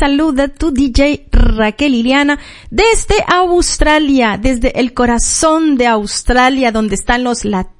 saluda tu DJ Raquel Liliana desde Australia, desde el corazón de Australia donde están los latinos.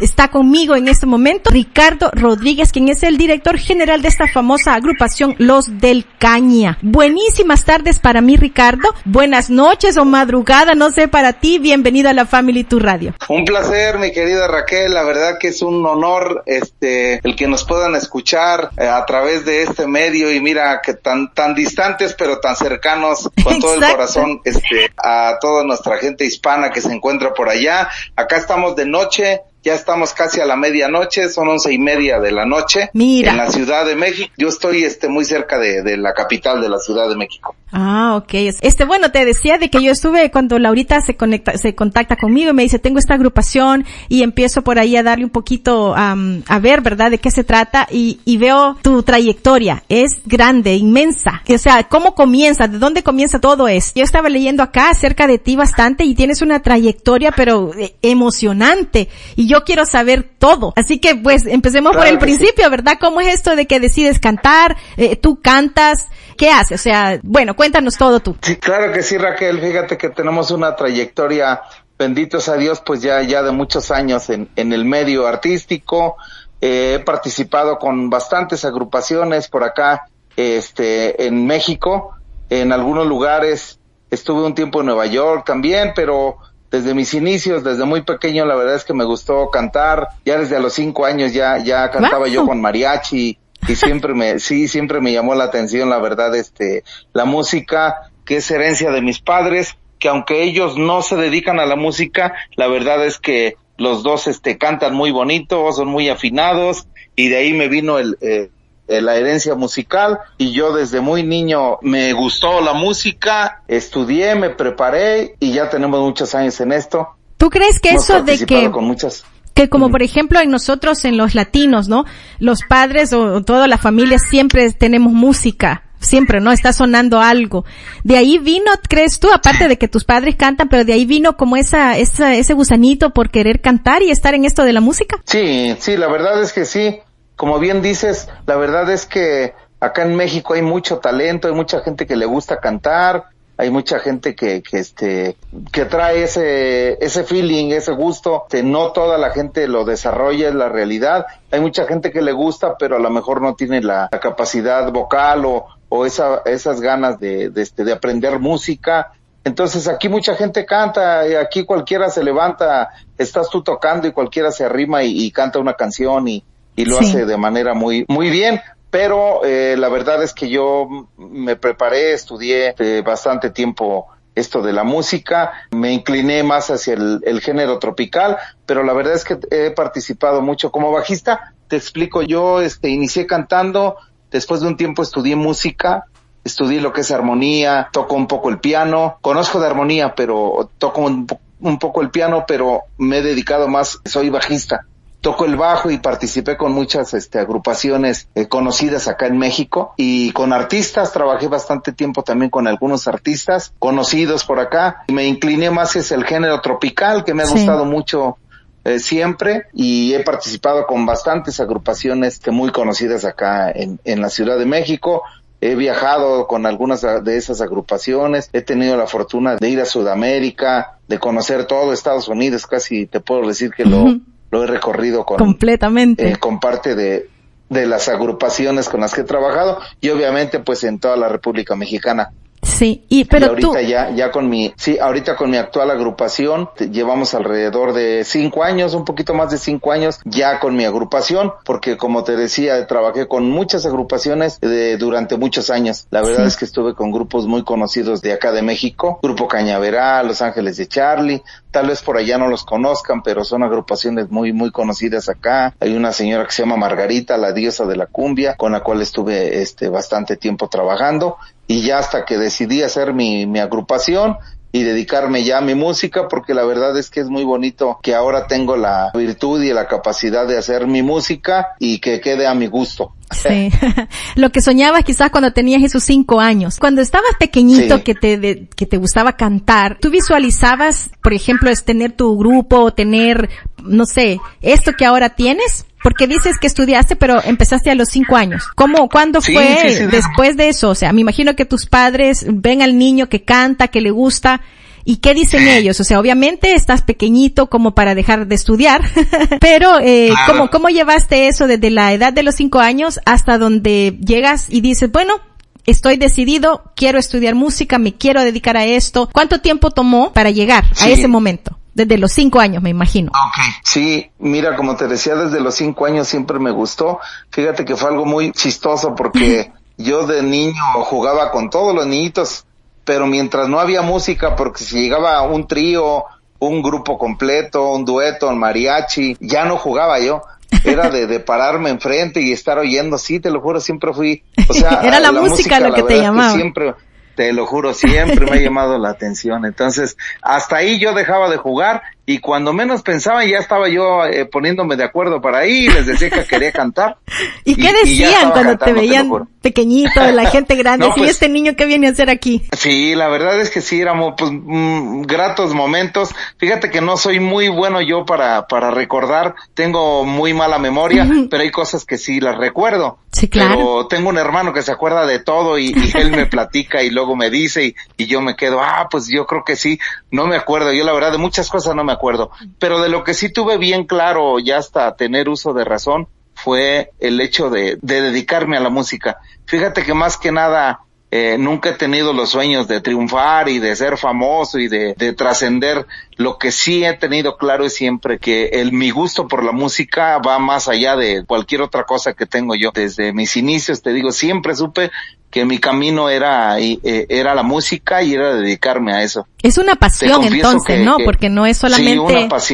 Está conmigo en este momento Ricardo Rodríguez, quien es el director general de esta famosa agrupación Los del Caña. Buenísimas tardes para mí Ricardo. Buenas noches o madrugada, no sé para ti. Bienvenido a la Family Tu Radio. Un placer, mi querida Raquel. La verdad que es un honor este el que nos puedan escuchar eh, a través de este medio y mira que tan tan distantes pero tan cercanos con todo el corazón este a toda nuestra gente hispana que se encuentra por allá. Acá estamos de noche ya estamos casi a la medianoche, son once y media de la noche. Mira. En la Ciudad de México. Yo estoy este muy cerca de, de, la capital de la Ciudad de México. Ah, ok. Este, bueno, te decía de que yo estuve cuando Laurita se conecta, se contacta conmigo y me dice, tengo esta agrupación y empiezo por ahí a darle un poquito um, a ver, ¿verdad? De qué se trata y, y veo tu trayectoria. Es grande, inmensa. O sea, ¿cómo comienza? ¿De dónde comienza todo esto? Yo estaba leyendo acá acerca de ti bastante y tienes una trayectoria pero eh, emocionante. Y yo quiero saber todo. Así que pues empecemos claro por el principio. ¿verdad? ¿Cómo es esto de que decides cantar? Eh, ¿Tú cantas? ¿Qué haces? O sea, bueno, cuéntanos todo tú. Sí, claro que sí, Raquel. Fíjate que tenemos una trayectoria, benditos a Dios, pues ya, ya de muchos años en, en el medio artístico. Eh, he participado con bastantes agrupaciones por acá, este, en México, en algunos lugares. Estuve un tiempo en Nueva York también, pero desde mis inicios, desde muy pequeño, la verdad es que me gustó cantar. Ya desde a los cinco años ya, ya cantaba wow. yo con mariachi y siempre me, sí, siempre me llamó la atención, la verdad, este, la música, que es herencia de mis padres, que aunque ellos no se dedican a la música, la verdad es que los dos, este, cantan muy bonito, son muy afinados y de ahí me vino el, eh, la herencia musical y yo desde muy niño me gustó la música, estudié, me preparé y ya tenemos muchos años en esto. ¿Tú crees que Hemos eso de que con muchas que como por ejemplo en nosotros en los latinos, ¿no? Los padres o toda la familia siempre tenemos música, siempre, ¿no? Está sonando algo. De ahí vino, crees tú, aparte de que tus padres cantan, pero de ahí vino como esa, esa, ese gusanito por querer cantar y estar en esto de la música. Sí, sí, la verdad es que sí como bien dices, la verdad es que acá en México hay mucho talento, hay mucha gente que le gusta cantar, hay mucha gente que, que este, que trae ese, ese feeling, ese gusto, que no toda la gente lo desarrolla, es la realidad. Hay mucha gente que le gusta, pero a lo mejor no tiene la, la capacidad vocal o, o esa, esas ganas de, de, este, de aprender música. Entonces aquí mucha gente canta, y aquí cualquiera se levanta, estás tú tocando y cualquiera se arrima y, y canta una canción y, y lo sí. hace de manera muy muy bien pero eh, la verdad es que yo me preparé estudié eh, bastante tiempo esto de la música. Me incliné más hacia el, el, género tropical pero la verdad es que he participado mucho. Como bajista te explico yo este inicié cantando después de un tiempo estudié música estudié lo que es armonía toco un poco el piano conozco de armonía pero toco un, un poco el piano pero me he dedicado más soy bajista toco el bajo y participé con muchas este, agrupaciones eh, conocidas acá en México y con artistas, trabajé bastante tiempo también con algunos artistas conocidos por acá. Y me incliné más hacia el género tropical que me ha sí. gustado mucho eh, siempre. Y he participado con bastantes agrupaciones que muy conocidas acá en, en la Ciudad de México. He viajado con algunas de esas agrupaciones, he tenido la fortuna de ir a Sudamérica, de conocer todo Estados Unidos, casi te puedo decir que uh -huh lo he recorrido con completamente eh, con parte de de las agrupaciones con las que he trabajado y obviamente pues en toda la República Mexicana. Sí, y pero y ahorita tú... ya ya con mi sí ahorita con mi actual agrupación llevamos alrededor de cinco años un poquito más de cinco años ya con mi agrupación porque como te decía trabajé con muchas agrupaciones de, durante muchos años la verdad sí. es que estuve con grupos muy conocidos de acá de México grupo Cañaveral Los Ángeles de Charlie tal vez por allá no los conozcan pero son agrupaciones muy muy conocidas acá hay una señora que se llama Margarita la diosa de la cumbia con la cual estuve este bastante tiempo trabajando y ya hasta que decidí hacer mi, mi agrupación y dedicarme ya a mi música porque la verdad es que es muy bonito que ahora tengo la virtud y la capacidad de hacer mi música y que quede a mi gusto. Sí, lo que soñabas quizás cuando tenías esos cinco años. Cuando estabas pequeñito sí. que te de, que te gustaba cantar, ¿tú visualizabas, por ejemplo, es tener tu grupo, tener no sé, esto que ahora tienes? Porque dices que estudiaste, pero empezaste a los cinco años. ¿Cómo, cuándo fue después de eso? O sea, me imagino que tus padres ven al niño que canta, que le gusta, ¿Y qué dicen ellos? O sea, obviamente estás pequeñito como para dejar de estudiar, pero eh, ¿cómo, ¿cómo llevaste eso desde la edad de los cinco años hasta donde llegas y dices, bueno, estoy decidido, quiero estudiar música, me quiero dedicar a esto. ¿Cuánto tiempo tomó para llegar a ese momento? Desde los cinco años, me imagino. Okay. Sí, mira, como te decía, desde los cinco años siempre me gustó. Fíjate que fue algo muy chistoso porque yo de niño jugaba con todos los niñitos, pero mientras no había música, porque si llegaba un trío, un grupo completo, un dueto, un mariachi, ya no jugaba yo era de, de pararme enfrente y estar oyendo, sí, te lo juro, siempre fui, o sea, era la, música, lo que te llamaba. siempre, te lo juro, siempre me ha llamado la atención. Entonces, hasta ahí yo dejaba de jugar y cuando menos pensaba ya estaba yo eh, poniéndome de acuerdo para ahí, les decía que quería cantar. ¿Y, qué decían cuando te veían pequeñito, la gente grande? ¿Y pues este niño qué viene a hacer aquí? Sí, la verdad es que sí, éramos pues mm, gratos momentos. Fíjate que no soy muy bueno yo para, para recordar, tengo muy mala memoria, pero hay cosas que sí las recuerdo. Sí, claro. Pero tengo un hermano que se acuerda de todo y, y él me platica y luego me dice y, y yo me quedo, ah, pues yo creo que sí, no me acuerdo, yo la verdad de muchas cosas no me acuerdo, pero de lo que sí tuve bien claro ya hasta tener uso de razón fue el hecho de, de dedicarme a la música. Fíjate que más que nada, eh, nunca he tenido los sueños de triunfar y de ser famoso y de, de trascender. Lo que sí he tenido claro es siempre que el mi gusto por la música va más allá de cualquier otra cosa que tengo yo. Desde mis inicios, te digo, siempre supe que mi camino era, eh, era la música y era dedicarme a eso. Es una pasión entonces, ¿no? porque no es solamente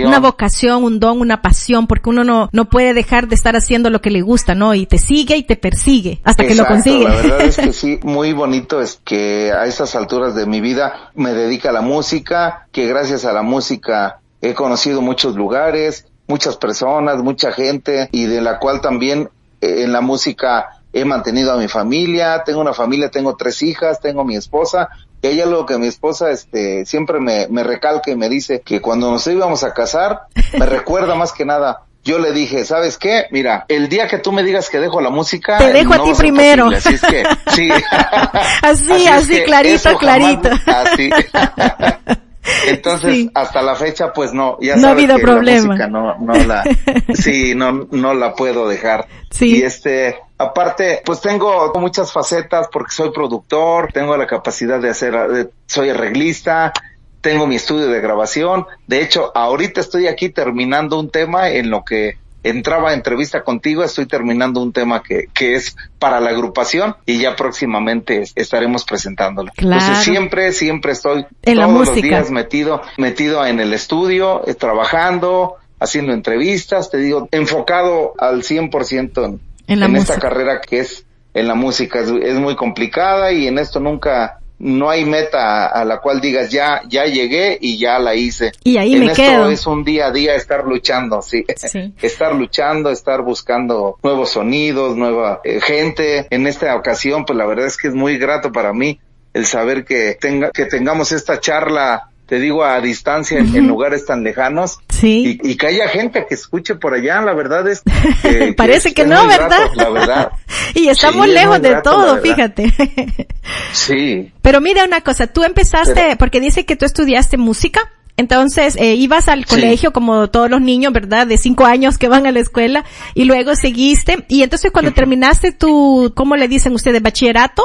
una, vocación, un don, una pasión, porque uno no, no puede dejar de estar haciendo lo que le gusta, ¿no? Y te sigue y te persigue hasta que lo consigue. La verdad es que sí, muy bonito es que a estas alturas de mi vida me dedica a la música, que gracias a la música he conocido muchos lugares, muchas personas, mucha gente y de la cual también eh, en la música he mantenido a mi familia, tengo una familia, tengo tres hijas, tengo mi esposa, y hay algo que mi esposa este siempre me, me recalca y me dice que cuando nos íbamos a casar, me recuerda más que nada, yo le dije, ¿sabes qué? Mira, el día que tú me digas que dejo la música... Te dejo a ti primero. así es que, sí. así, así, clarito, clarito. así. Entonces, hasta la fecha, pues no, ya no ha habido problema. no, no la, sí, no, no la puedo dejar. Sí. Y este, aparte, pues tengo muchas facetas porque soy productor, tengo la capacidad de hacer, soy arreglista, tengo mi estudio de grabación. De hecho, ahorita estoy aquí terminando un tema en lo que entraba a entrevista contigo, estoy terminando un tema que, que es para la agrupación y ya próximamente estaremos presentándolo. Entonces siempre, siempre estoy en todos los días metido, metido en el estudio, eh, trabajando, haciendo entrevistas, te digo, enfocado al 100% en, en, en esta carrera que es en la música. Es, es muy complicada y en esto nunca, no hay meta a la cual digas ya ya llegué y ya la hice. Y ahí en me esto quedo. es un día a día estar luchando, sí. Sí. estar luchando, estar buscando nuevos sonidos, nueva eh, gente. En esta ocasión, pues la verdad es que es muy grato para mí el saber que tenga que tengamos esta charla te digo, a distancia, en, en lugares tan lejanos. Sí. Y, y, que haya gente que escuche por allá, la verdad es que... Parece que, no, ¿verdad? La verdad. y estamos sí, lejos de todo, fíjate. sí. Pero mira una cosa, tú empezaste, Pero... porque dice que tú estudiaste música. Entonces, eh, ibas al colegio sí. como todos los niños, ¿verdad? De cinco años que van a la escuela y luego seguiste. Y entonces cuando terminaste tu, ¿cómo le dicen ustedes? Bachillerato,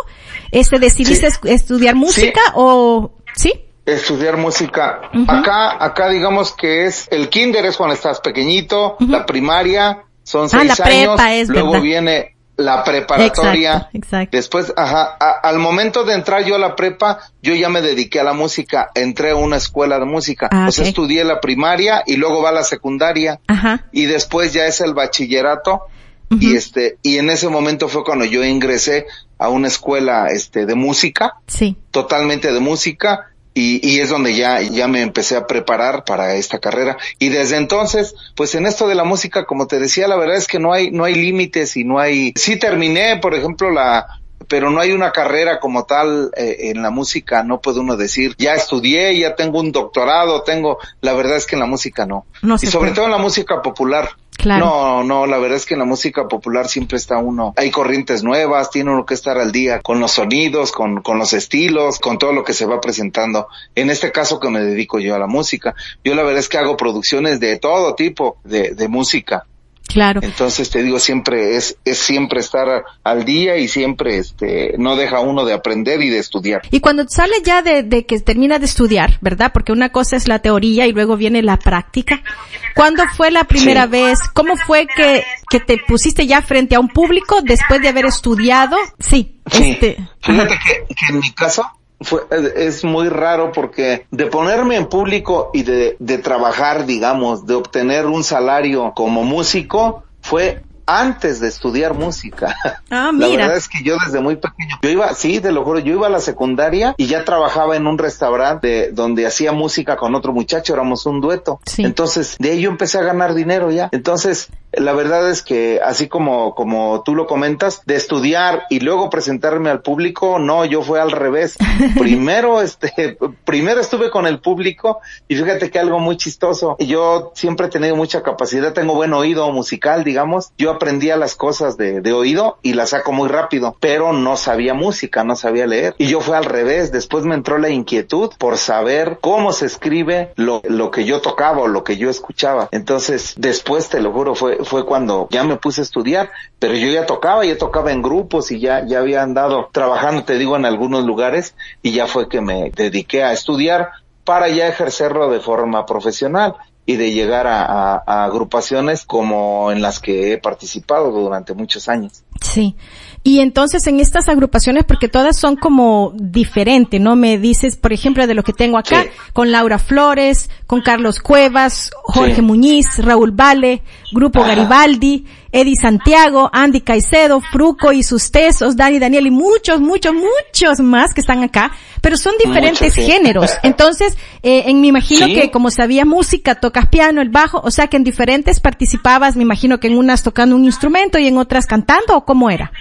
este, decidiste sí. estudiar música o, ¿sí? Estudiar música. Uh -huh. Acá, acá digamos que es, el kinder es cuando estás pequeñito, uh -huh. la primaria son seis ah, la años, prepa es, luego ¿verdad? viene la preparatoria. Exacto, exacto. Después, ajá, a, al momento de entrar yo a la prepa, yo ya me dediqué a la música, entré a una escuela de música. Ah, o sea, okay. estudié la primaria y luego va la secundaria. Ajá. Y después ya es el bachillerato. Uh -huh. Y este, y en ese momento fue cuando yo ingresé a una escuela, este, de música. Sí. Totalmente de música y, y, es donde ya, ya me empecé a preparar para esta carrera. Y desde entonces, pues en esto de la música, como te decía, la verdad es que no hay, no hay límites y no hay, sí terminé, por ejemplo, la pero no hay una carrera como tal eh, en la música, no puede uno decir, ya estudié, ya tengo un doctorado, tengo, la verdad es que en la música no. no y sobre todo en la música popular. No, no, la verdad es que en la música popular siempre está uno, hay corrientes nuevas, tiene uno que estar al día con los sonidos, con, con los estilos, con todo lo que se va presentando. En este caso que me dedico yo a la música, yo la verdad es que hago producciones de todo tipo de, de música. Claro. Entonces te digo, siempre es, es siempre estar al día y siempre este, no deja uno de aprender y de estudiar. Y cuando sale ya de, de que termina de estudiar, ¿verdad? Porque una cosa es la teoría y luego viene la práctica. ¿Cuándo fue la primera vez? ¿Cómo fue que, que te pusiste ya frente a un público después de haber estudiado? Sí. Este, Fíjate que, que en mi caso, fue, es muy raro porque de ponerme en público y de, de trabajar, digamos, de obtener un salario como músico, fue antes de estudiar música. Ah, mira. La verdad es que yo desde muy pequeño, yo iba, sí, te lo juro, yo iba a la secundaria y ya trabajaba en un restaurante donde hacía música con otro muchacho, éramos un dueto. Sí. Entonces, de ahí yo empecé a ganar dinero ya. Entonces, la verdad es que así como, como tú lo comentas, de estudiar y luego presentarme al público, no, yo fue al revés. primero, este, primero estuve con el público y fíjate que algo muy chistoso. Yo siempre he tenido mucha capacidad, tengo buen oído musical, digamos. Yo aprendía las cosas de, de oído y las saco muy rápido, pero no sabía música, no sabía leer. Y yo fue al revés. Después me entró la inquietud por saber cómo se escribe lo, lo que yo tocaba o lo que yo escuchaba. Entonces, después te lo juro, fue, fue cuando ya me puse a estudiar, pero yo ya tocaba, ya tocaba en grupos y ya, ya había andado trabajando, te digo, en algunos lugares y ya fue que me dediqué a estudiar para ya ejercerlo de forma profesional y de llegar a, a, a, agrupaciones como en las que he participado durante muchos años. Sí. Y entonces en estas agrupaciones, porque todas son como diferentes, ¿no? Me dices, por ejemplo, de lo que tengo acá, sí. con Laura Flores, con Carlos Cuevas, Jorge sí. Muñiz, Raúl Vale, Grupo Ajá. Garibaldi, Eddie Santiago, Andy Caicedo, Fruco y sus tesos, Dani Daniel y muchos, muchos, muchos más que están acá, pero son diferentes sí. géneros. Entonces, eh, en, me imagino ¿Sí? que como sabía música, tocas piano, el bajo, o sea que en diferentes participabas, me imagino que en unas tocando un instrumento y en otras cantando, o cómo era?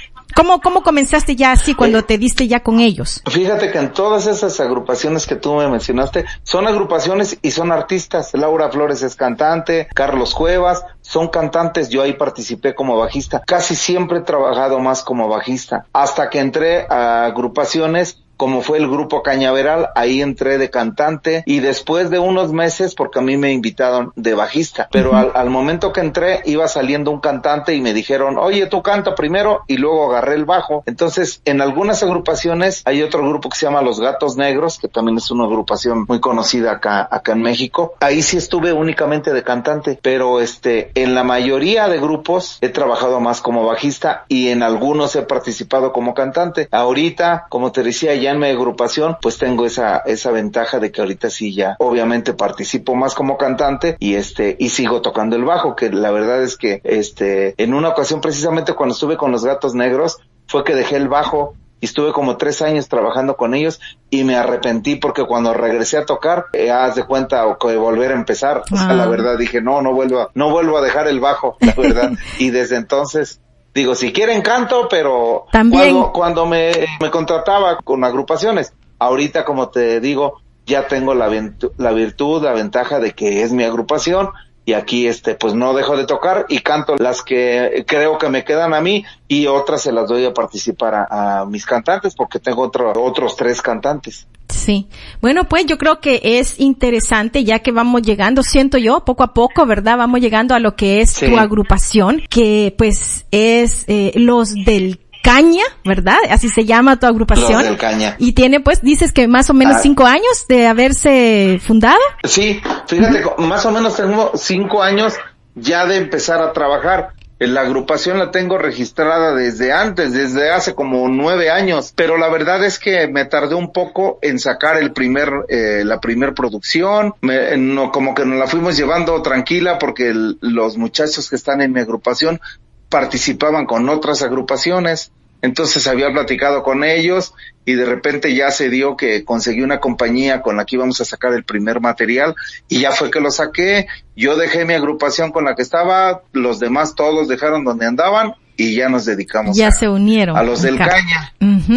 ¿Cómo, ¿Cómo comenzaste ya así cuando te diste ya con ellos? Fíjate que en todas esas agrupaciones que tú me mencionaste, son agrupaciones y son artistas. Laura Flores es cantante, Carlos Cuevas, son cantantes, yo ahí participé como bajista. Casi siempre he trabajado más como bajista. Hasta que entré a agrupaciones como fue el grupo Cañaveral, ahí entré de cantante y después de unos meses, porque a mí me invitaron de bajista, pero al, momento que entré iba saliendo un cantante y me dijeron, oye, tú canta primero y luego agarré el bajo. Entonces, en algunas agrupaciones hay otro grupo que se llama Los Gatos Negros, que también es una agrupación muy conocida acá, acá en México. Ahí sí estuve únicamente de cantante, pero este, en la mayoría de grupos he trabajado más como bajista y en algunos he participado como cantante. Ahorita, como te decía, ya en mi agrupación, pues tengo esa, esa ventaja de que ahorita sí ya, obviamente participo más como cantante y este, y sigo tocando el bajo, que la verdad es que, este, en una ocasión precisamente cuando estuve con los gatos negros, fue que dejé el bajo y estuve como tres años trabajando con ellos y me arrepentí porque cuando regresé a tocar, eh, haz de cuenta o que volver a empezar, ah. o sea, la ah. verdad dije, no, no vuelvo, a, no vuelvo a dejar el bajo, la verdad, y desde entonces digo, si quieren canto, pero También. cuando, cuando me, me contrataba con agrupaciones, ahorita como te digo, ya tengo la, la virtud, la ventaja de que es mi agrupación, y aquí este pues no dejo de tocar y canto las que creo que me quedan a mí y otras se las doy a participar a, a mis cantantes porque tengo otro, otros tres cantantes. Sí. Bueno, pues yo creo que es interesante ya que vamos llegando, siento yo, poco a poco, ¿verdad? Vamos llegando a lo que es sí. tu agrupación, que pues es eh, los del Caña, ¿verdad? Así se llama tu agrupación. Del Caña. Y tiene, pues, dices que más o menos ah. cinco años de haberse fundado. Sí, fíjate, uh -huh. más o menos tengo cinco años ya de empezar a trabajar. La agrupación la tengo registrada desde antes, desde hace como nueve años, pero la verdad es que me tardé un poco en sacar el primer, eh, la primer producción, me, no, como que nos la fuimos llevando tranquila porque el, los muchachos que están en mi agrupación participaban con otras agrupaciones, entonces había platicado con ellos y de repente ya se dio que conseguí una compañía con la que íbamos a sacar el primer material y ya fue que lo saqué, yo dejé mi agrupación con la que estaba, los demás todos dejaron donde andaban y ya nos dedicamos ya se unieron a los del caña.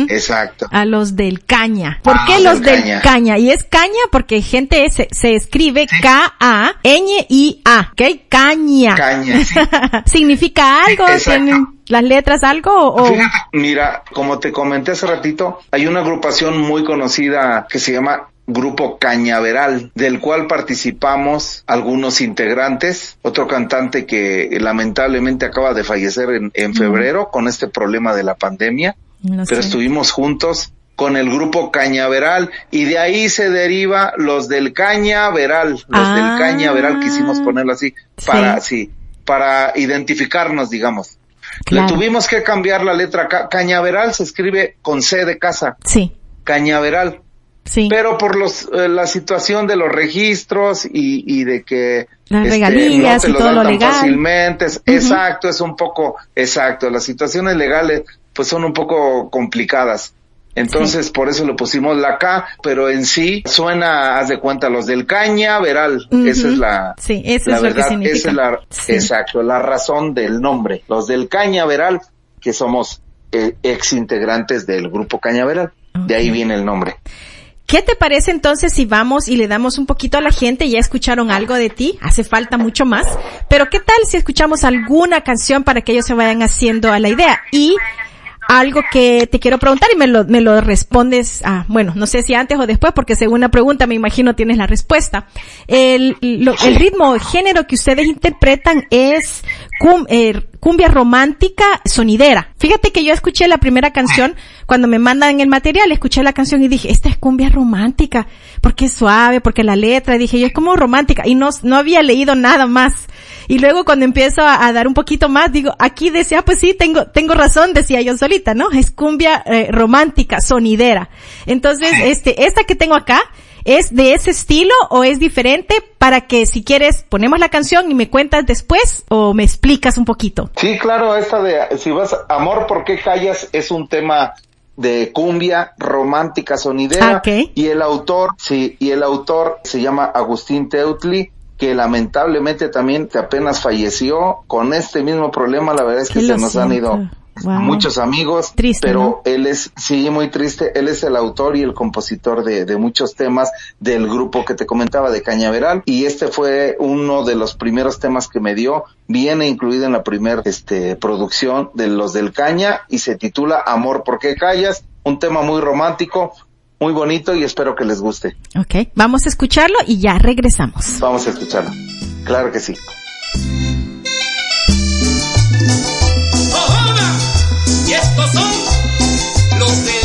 Exacto. A los del caña. ¿Por qué los del caña? Y es caña porque gente se, se escribe K-A-N-I-A, ¿ok? Caña. Caña, ¿Significa algo? ¿Tienen las letras algo o...? mira, como te comenté hace ratito, hay una agrupación muy conocida que se llama grupo Cañaveral, del cual participamos algunos integrantes, otro cantante que lamentablemente acaba de fallecer en, febrero con este problema de la pandemia, pero estuvimos juntos con el grupo Cañaveral y de ahí se deriva los del Cañaveral, los del ah. Cañaveral quisimos ponerlo así para sí, para identificarnos, digamos. Le tuvimos que cambiar la letra Cañaveral se escribe con C de casa. Sí. Cañaveral Sí. Pero por los, eh, la situación de los registros y, y de que las este, regalías y todo lo legal. Fácilmente, exacto, es un poco, exacto, las situaciones legales pues son un poco complicadas. Entonces, por eso le pusimos la K, pero en sí suena, haz de cuenta, los del caña, veral. Esa es la, sí, eso es lo que significa. Esa es la, exacto, la razón del nombre. Los del cañaveral, que somos eh, ex integrantes del grupo cañaveral. De ahí viene el nombre. ¿Qué te parece entonces si vamos y le damos un poquito a la gente? Ya escucharon algo de ti, hace falta mucho más, pero ¿qué tal si escuchamos alguna canción para que ellos se vayan haciendo a la idea? Y algo que te quiero preguntar y me lo, me lo respondes, ah, bueno, no sé si antes o después, porque según la pregunta me imagino tienes la respuesta. El, el ritmo, género que ustedes interpretan es eh, cumbia romántica sonidera. Fíjate que yo escuché la primera canción, cuando me mandan el material, escuché la canción y dije, esta es cumbia romántica, porque es suave, porque la letra, dije yo, es como romántica, y no, no había leído nada más. Y luego cuando empiezo a, dar un poquito más, digo, aquí decía, pues sí, tengo, tengo razón, decía yo solita, ¿no? Es cumbia eh, romántica, sonidera. Entonces, este, esta que tengo acá, ¿Es de ese estilo o es diferente para que si quieres ponemos la canción y me cuentas después o me explicas un poquito? Sí, claro, esta de si vas Amor, ¿por qué callas? es un tema de cumbia romántica sonidera y el autor, sí, y el autor se llama Agustín Teutli que lamentablemente también apenas falleció con este mismo problema, la verdad es que se nos han ido muchos amigos, pero él es, sí, muy triste, él es el autor y el compositor de, de, muchos temas del grupo que te comentaba de Cañaveral y este fue uno de los primeros temas que me dio, viene incluido en la primera este, producción de los del Caña y se titula Amor, ¿por qué callas? Un tema muy romántico, muy bonito y espero que les guste. Ok, vamos a escucharlo y ya regresamos. Vamos a escucharlo. Claro que sí. Y estos son los de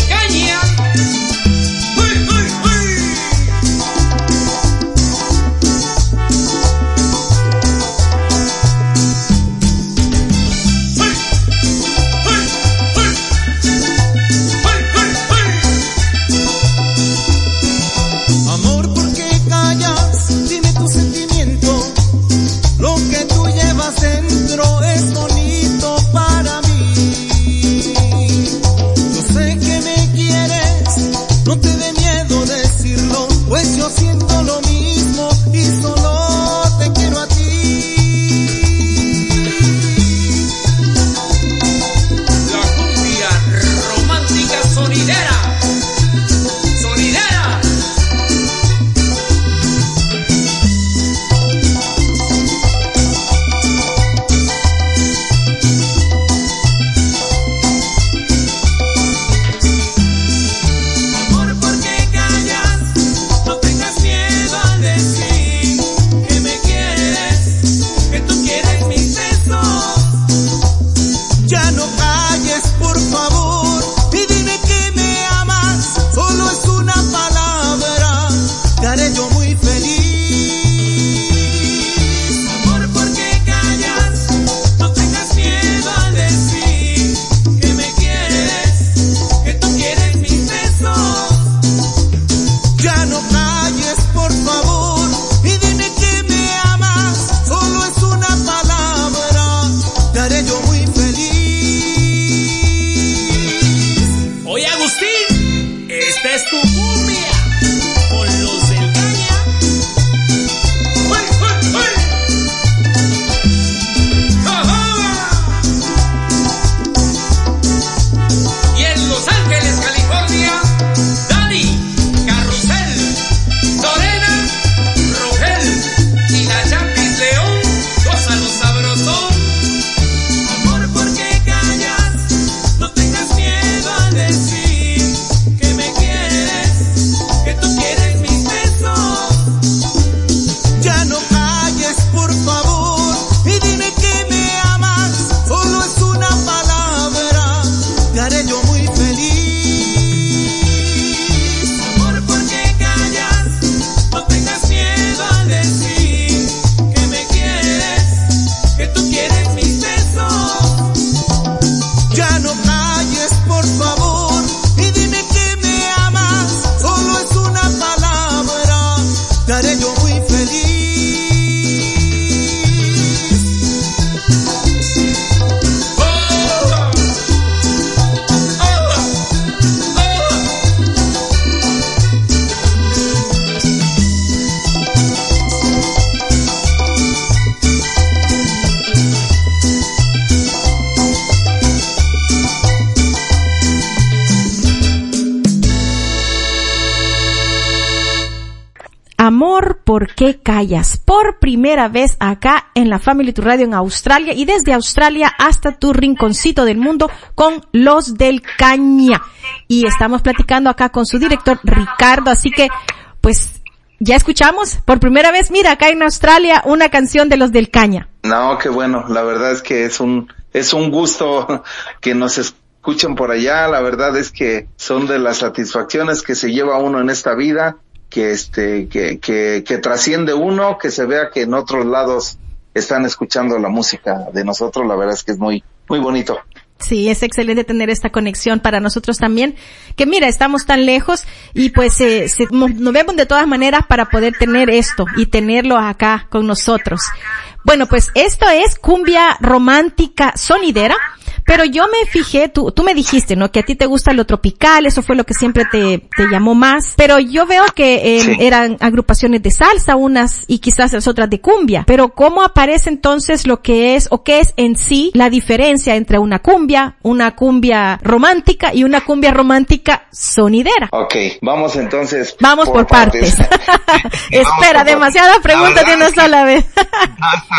¿por qué callas? Por primera vez acá en la Family to Radio en Australia y desde Australia hasta tu rinconcito del mundo con los del Caña. Y estamos platicando acá con su director Ricardo, así que pues ya escuchamos por primera vez, mira, acá en Australia una canción de los del Caña. No, qué bueno, la verdad es que es un, es un gusto que nos escuchen por allá, la verdad es que son de las satisfacciones que se lleva uno en esta vida que este, que, que, que trasciende uno, que se vea que en otros lados están escuchando la música de nosotros, la verdad es que es muy, muy bonito. Sí, es excelente tener esta conexión para nosotros también. Que mira, estamos tan lejos y pues eh, nos vemos de todas maneras para poder tener esto y tenerlo acá con nosotros. Bueno, pues esto es cumbia romántica sonidera. Pero yo me fijé, tú, tú me dijiste, ¿no? Que a ti te gusta lo tropical, eso fue lo que siempre te, te llamó más. Pero yo veo que eh, eran agrupaciones de salsa, unas y quizás las otras de cumbia. Pero ¿cómo aparece entonces lo que es o qué es en sí la diferencia entre una cumbia, una cumbia romántica y una cumbia romántica sonidera? Ok, vamos entonces. Vamos por, partes. Espera, demasiadas preguntas de una sola vez.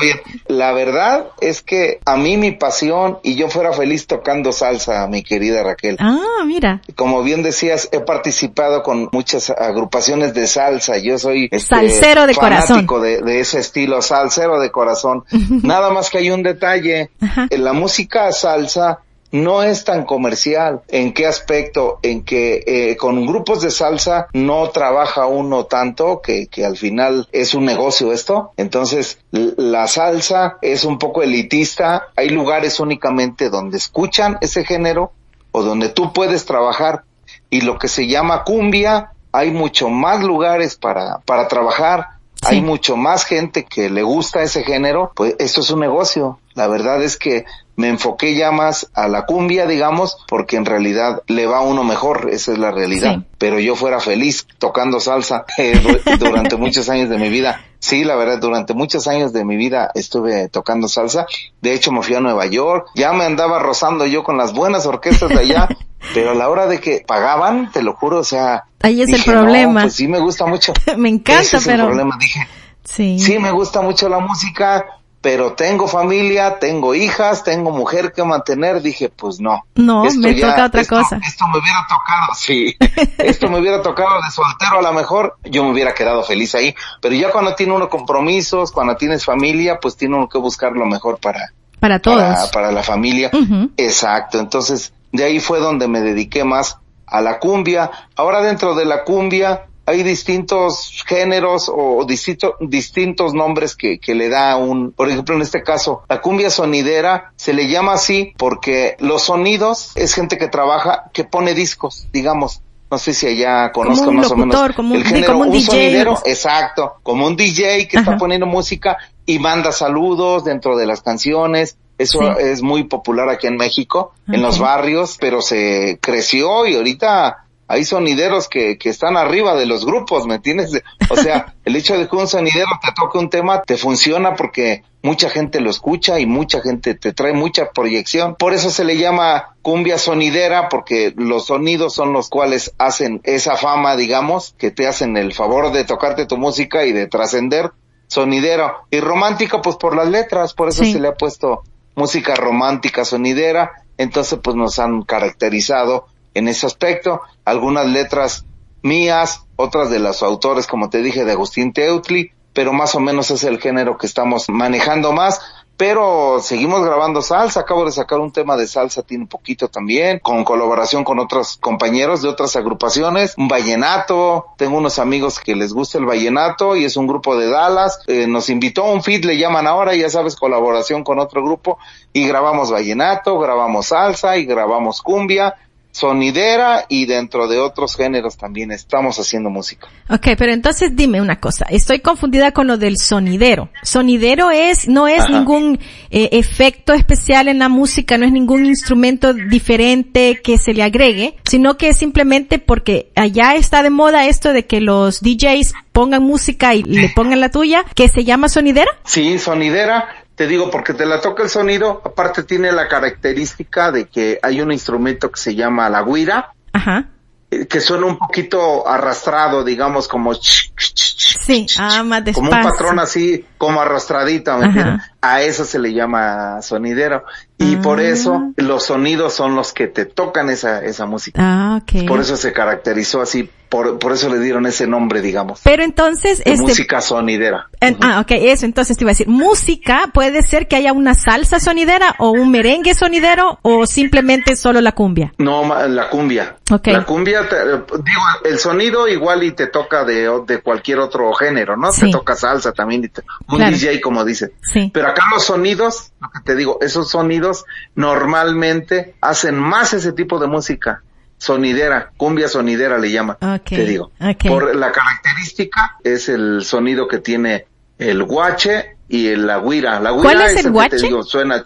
No, está bien. La verdad es que a mí mi pasión y yo fuera feliz tocando salsa, mi querida Raquel. Ah, mira. Como bien decías, he participado con muchas agrupaciones de salsa. Yo soy este, salsero de corazón. De, de ese estilo, salsero de corazón. Nada más que hay un detalle. En la música salsa no es tan comercial. ¿En qué aspecto? En que eh, con grupos de salsa no trabaja uno tanto que, que al final es un negocio esto. Entonces la salsa es un poco elitista. Hay lugares únicamente donde escuchan ese género o donde tú puedes trabajar. Y lo que se llama cumbia, hay mucho más lugares para, para trabajar. Hay mucho más gente que le gusta ese género, pues esto es un negocio. La verdad es que me enfoqué ya más a la cumbia, digamos, porque en realidad le va a uno mejor, esa es la realidad. Pero yo fuera feliz tocando salsa eh, durante muchos años de mi vida. Sí, la verdad, durante muchos años de mi vida estuve tocando salsa. De hecho, me fui a Nueva York. Ya me andaba rozando yo con las buenas orquestas de allá. pero a la hora de que pagaban, te lo juro, o sea. Ahí es el problema. pues sí, me gusta mucho. me encanta, Ese es pero. El problema, dije. Sí. Sí, me gusta mucho la música pero tengo familia, tengo hijas, tengo mujer que mantener, dije, pues no. No, me toca otra cosa. Esto me hubiera tocado, sí, esto me hubiera tocado de soltero a lo mejor, yo me hubiera quedado feliz ahí, pero ya cuando tiene uno compromisos, cuando tienes familia, pues tiene uno que buscar lo mejor para... Para todos. Para, la familia. Exacto, entonces de ahí fue donde me dediqué más a la cumbia. Ahora dentro de la cumbia, hay distintos géneros o distintos distintos nombres que, que le da un, por ejemplo, en este caso, la cumbia sonidera se le llama así porque los sonidos es gente que trabaja, que pone discos, digamos. No sé si allá conozco más o menos como el un, género, como un, un DJ. sonidero, exacto, como un DJ que Ajá. está poniendo música y manda saludos dentro de las canciones. Eso Sí. es muy popular aquí en México, en los barrios, pero se creció y ahorita hay sonideros que, que están arriba de los grupos, ¿me entiendes? O sea, el hecho de que un sonidero te toque un tema te funciona porque mucha gente lo escucha y mucha gente te trae mucha proyección. Por eso se le llama cumbia sonidera porque los sonidos son los cuales hacen esa fama, digamos, que te hacen el favor de tocarte tu música y de trascender sonidero. Y romántica pues por las letras, por eso Sí. se le ha puesto música romántica sonidera. Entonces pues nos han caracterizado en ese aspecto. Algunas letras mías, otras de los autores, como te dije, de Agustín Teutli, pero más o menos es el género que estamos manejando más. Pero seguimos grabando salsa, acabo de sacar un tema de salsa, tiene un poquito también, con colaboración con otros compañeros de otras agrupaciones, un vallenato, tengo unos amigos que les gusta el vallenato y es un grupo de Dallas, eh, nos invitó un feed, le llaman ahora, ya sabes, colaboración con otro grupo, y grabamos vallenato, grabamos salsa y grabamos cumbia, sonidera y dentro de otros géneros también estamos haciendo música. Ok, pero entonces dime una cosa. Estoy confundida con lo del sonidero. Sonidero es, no es Ajá. ningún eh, efecto especial en la música, no es ningún instrumento diferente que se le agregue, sino que es simplemente porque allá está de moda esto de que los DJs pongan música y le pongan la tuya, que se llama sonidera. Sí, sonidera, te digo porque te la toca el sonido, aparte tiene la característica de que hay un instrumento que se llama la guira, Ajá. eh, que suena un poquito arrastrado, digamos, como sí, ah, más como un patrón así, como arrastradito, ¿me entiendes? A eso se le llama sonidero. Y por ah. eso los sonidos son los que te tocan esa, esa música. Ah, okay. Por eso se caracterizó así por, por eso le dieron ese nombre, digamos. Pero entonces, este, música sonidera. Ah, ok, eso, entonces te iba a decir, música puede ser que haya una salsa sonidera o un merengue sonidero o simplemente solo la cumbia. No, la cumbia. Okay. La cumbia, digo, el sonido igual y te toca de, de cualquier otro género, ¿no? Te toca salsa también, un DJ como dice. Sí. Pero acá los sonidos, lo que te digo, esos sonidos normalmente hacen más ese tipo de música sonidera, cumbia sonidera le llama, te digo. Por la característica es el sonido que tiene el guache y el, la guira. La guira ¿Cuál es, el guache? digo, suena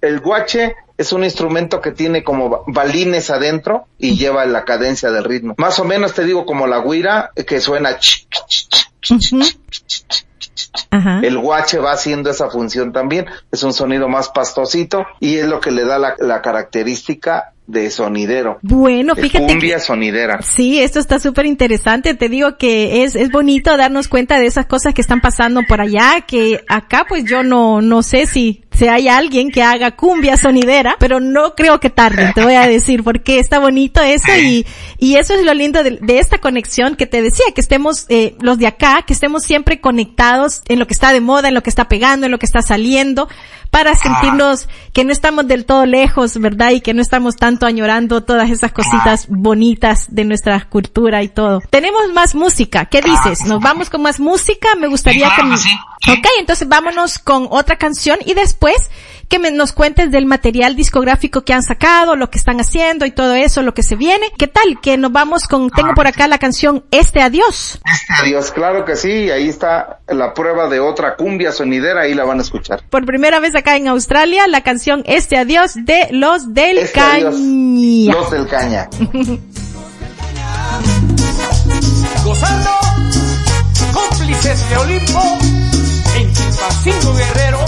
el guache es un instrumento que tiene como balines adentro y lleva la cadencia del ritmo. Más o menos te digo como la guira que suena el guache va haciendo esa función también. Es un sonido más pastosito y es lo que le da la, la característica de sonidero. Bueno, fíjate. Cumbia sonidera. Sí, esto está súper interesante. Te digo que es, es bonito darnos cuenta de esas cosas que están pasando por allá, que acá pues yo no, no sé si, si hay alguien que haga cumbia sonidera, pero no creo que tarde, te voy a decir, porque está bonito eso y, y eso es lo lindo de, esta conexión que te decía, que estemos, eh, los de acá, que estemos siempre conectados en lo que está de moda, en lo que está pegando, en lo que está saliendo, para sentirnos que no estamos del todo lejos, ¿verdad? Y que no estamos tanto añorando todas esas cositas bonitas de nuestra cultura y todo. Tenemos más música. ¿Qué dices? ¿Nos vamos con más música? Me gustaría que... Ok, entonces vámonos con otra canción y después que nos cuentes del material discográfico que han sacado, lo que están haciendo y todo eso, lo que se viene. ¿Qué tal? Que nos vamos con, tengo por acá la canción Este Adiós. Este Adiós, claro que sí, ahí está la prueba de otra cumbia sonidera, ahí la van a escuchar. Por primera vez acá en Australia, la canción Este Adiós de Los del este Caña. Los del Caña. Gozando, cómplices de Olimpo, en Chilpancingo Guerrero,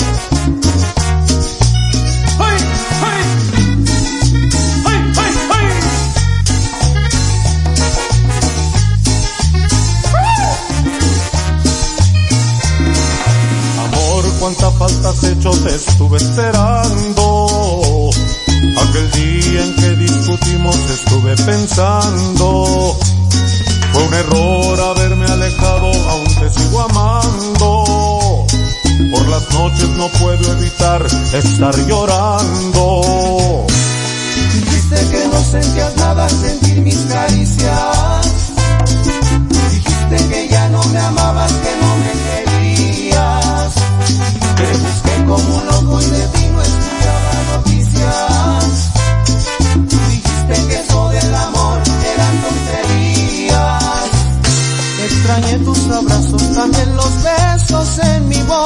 cuánta falta has hecho, te estuve esperando. Aquel día en que discutimos estuve pensando. Fue un error haberme alejado, aún te sigo amando. Por las noches no puedo evitar estar llorando. Dijiste que no sentías nada sentir mis caricias. Dijiste que ya no me amabas, como un loco y de ti no escuchaba noticias. Dijiste que eso del amor eran tonterías. Extrañé tus abrazos, también los besos en mi boca.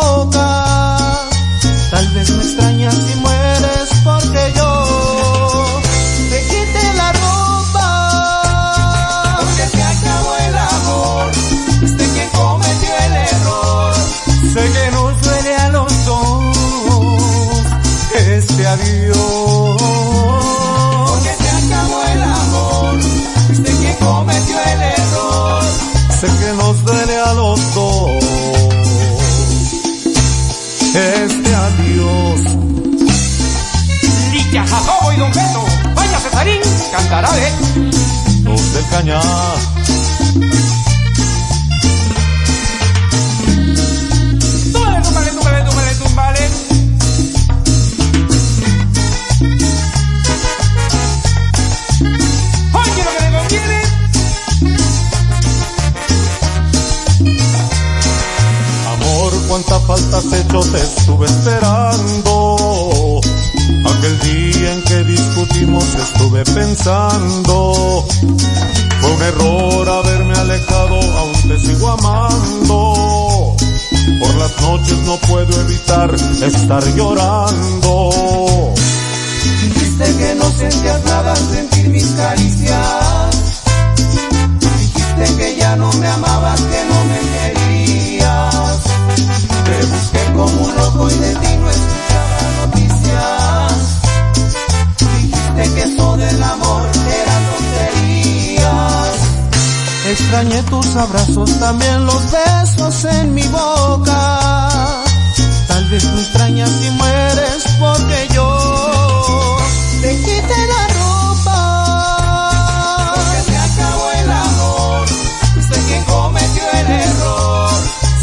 Cantará de los del cañar. Túmbale, túmbale, túmbale, túmbale, túmbale. Oye lo que le conviene. Amor, cuánta falta has hecho, te estuve esperando. Aquel día en que discutimos estuve pensando. Fue un error haberme alejado, aún te sigo amando. Por las noches no puedo evitar estar llorando. Dijiste que no sentías nada al sentir mis caricias. Dijiste que ya no me amabas, que no me querías. Te busqué como un loco y de ti no escuchaba Dijiste que eso del amor era tontería. Extrañé tus abrazos, también los besos en mi boca. Tal vez tú extrañas y mueres porque yo te quité la ropa. Porque se acabó el amor, sé quien cometió el error.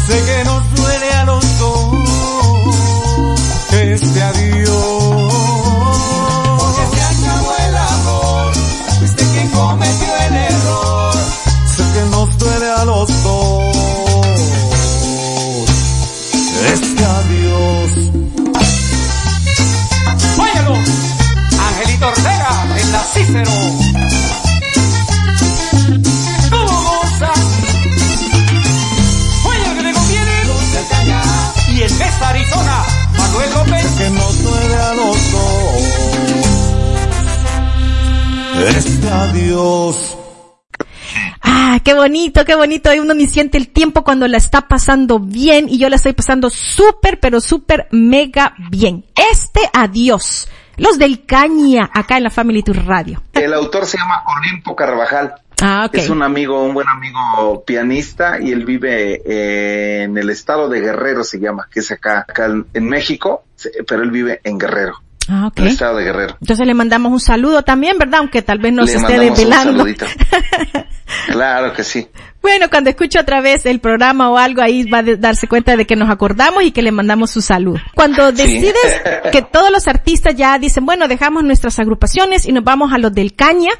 Sé que nos duele a los dos este dos. Este adiós. Ah, qué bonito, qué bonito. Uno ni siente el tiempo cuando la está pasando bien y yo la estoy pasando súper, pero súper mega bien. Este adiós. Los del Caña, acá en la Family Tour Radio. El autor se llama Olimpo Carvajal. Ah, ok. Es un amigo, un buen amigo pianista y él vive eh, en el estado de Guerrero, se llama, que es acá, acá en- México, pero él vive en Guerrero, Ah, ok. en el estado de Guerrero. Entonces le mandamos un saludo también, ¿verdad? Aunque tal vez nos Le esté un desvelando. Claro que sí. Bueno, cuando escuche otra vez el programa o algo, ahí va a darse cuenta de que nos acordamos y que le mandamos su salud. Cuando Sí. decides que todos los artistas ya dicen, bueno, dejamos nuestras agrupaciones y nos vamos a los del Caña,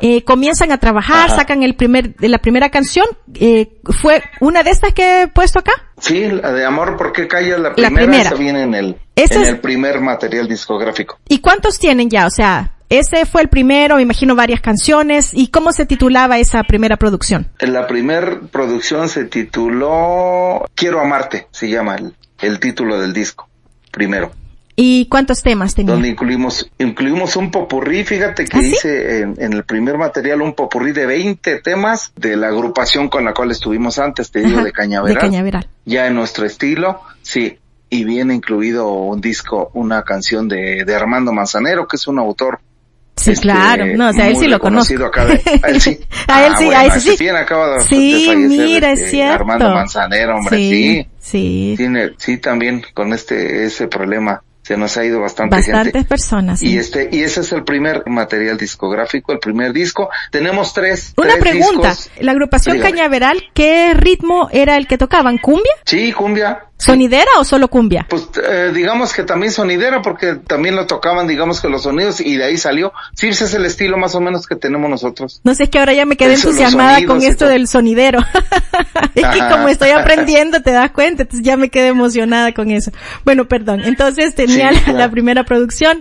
eh, comienzan a trabajar, Ajá. sacan el primer, la primera canción, eh, fue una de estas que he puesto acá. Sí, la de Amor, ¿por qué callas? La La primera, primera. esa viene en el, en es- el primer material discográfico. ¿Y cuántos tienen ya? O sea, ese fue el primero, me imagino varias canciones. ¿Y cómo se titulaba esa primera producción? La primer producción se tituló Quiero amarte, se llama el, el título del disco, primero. ¿Y cuántos temas tenía? donde incluimos incluimos un popurrí, fíjate que ¿Ah, sí? hice en, en el primer material un popurrí de 20 temas de la agrupación con la cual estuvimos antes, te digo, Ajá, de Cañaveral, De Cañaveral. ya en nuestro estilo, sí, y viene incluido un disco, una canción de, de Armando Manzanero, que es un autor Sí, este, claro. No, o sea, a él sí lo conozco. acá de- a él sí. a él Ah, sí, bueno, a ese sí. Bien acaba de, Sí, de fallecer, mira, es este, cierto. Armando Manzanero, hombre, sí. Sí, Tiene, sí, también con este, ese problema se nos ha ido bastante Bastantes gente. personas. sí. Y este, y ese es el primer material discográfico, el primer disco. Tenemos tres. Una tres pregunta. discos. La agrupación Dígame. Cañaveral, ¿qué ritmo era el que tocaban? ¿Cumbia? Sí, cumbia. ¿Sonidera o solo cumbia? Pues eh, digamos que también sonidera porque también lo tocaban digamos que los sonidos y de ahí salió. Sí, ese es el estilo más o menos que tenemos nosotros. No sé, es que ahora ya me quedé Eso, entusiasmada con esto del sonidero. es que como estoy aprendiendo, te das cuenta, entonces ya me quedé emocionada con eso. Bueno, perdón. Entonces tenía Sí, la, claro. la primera producción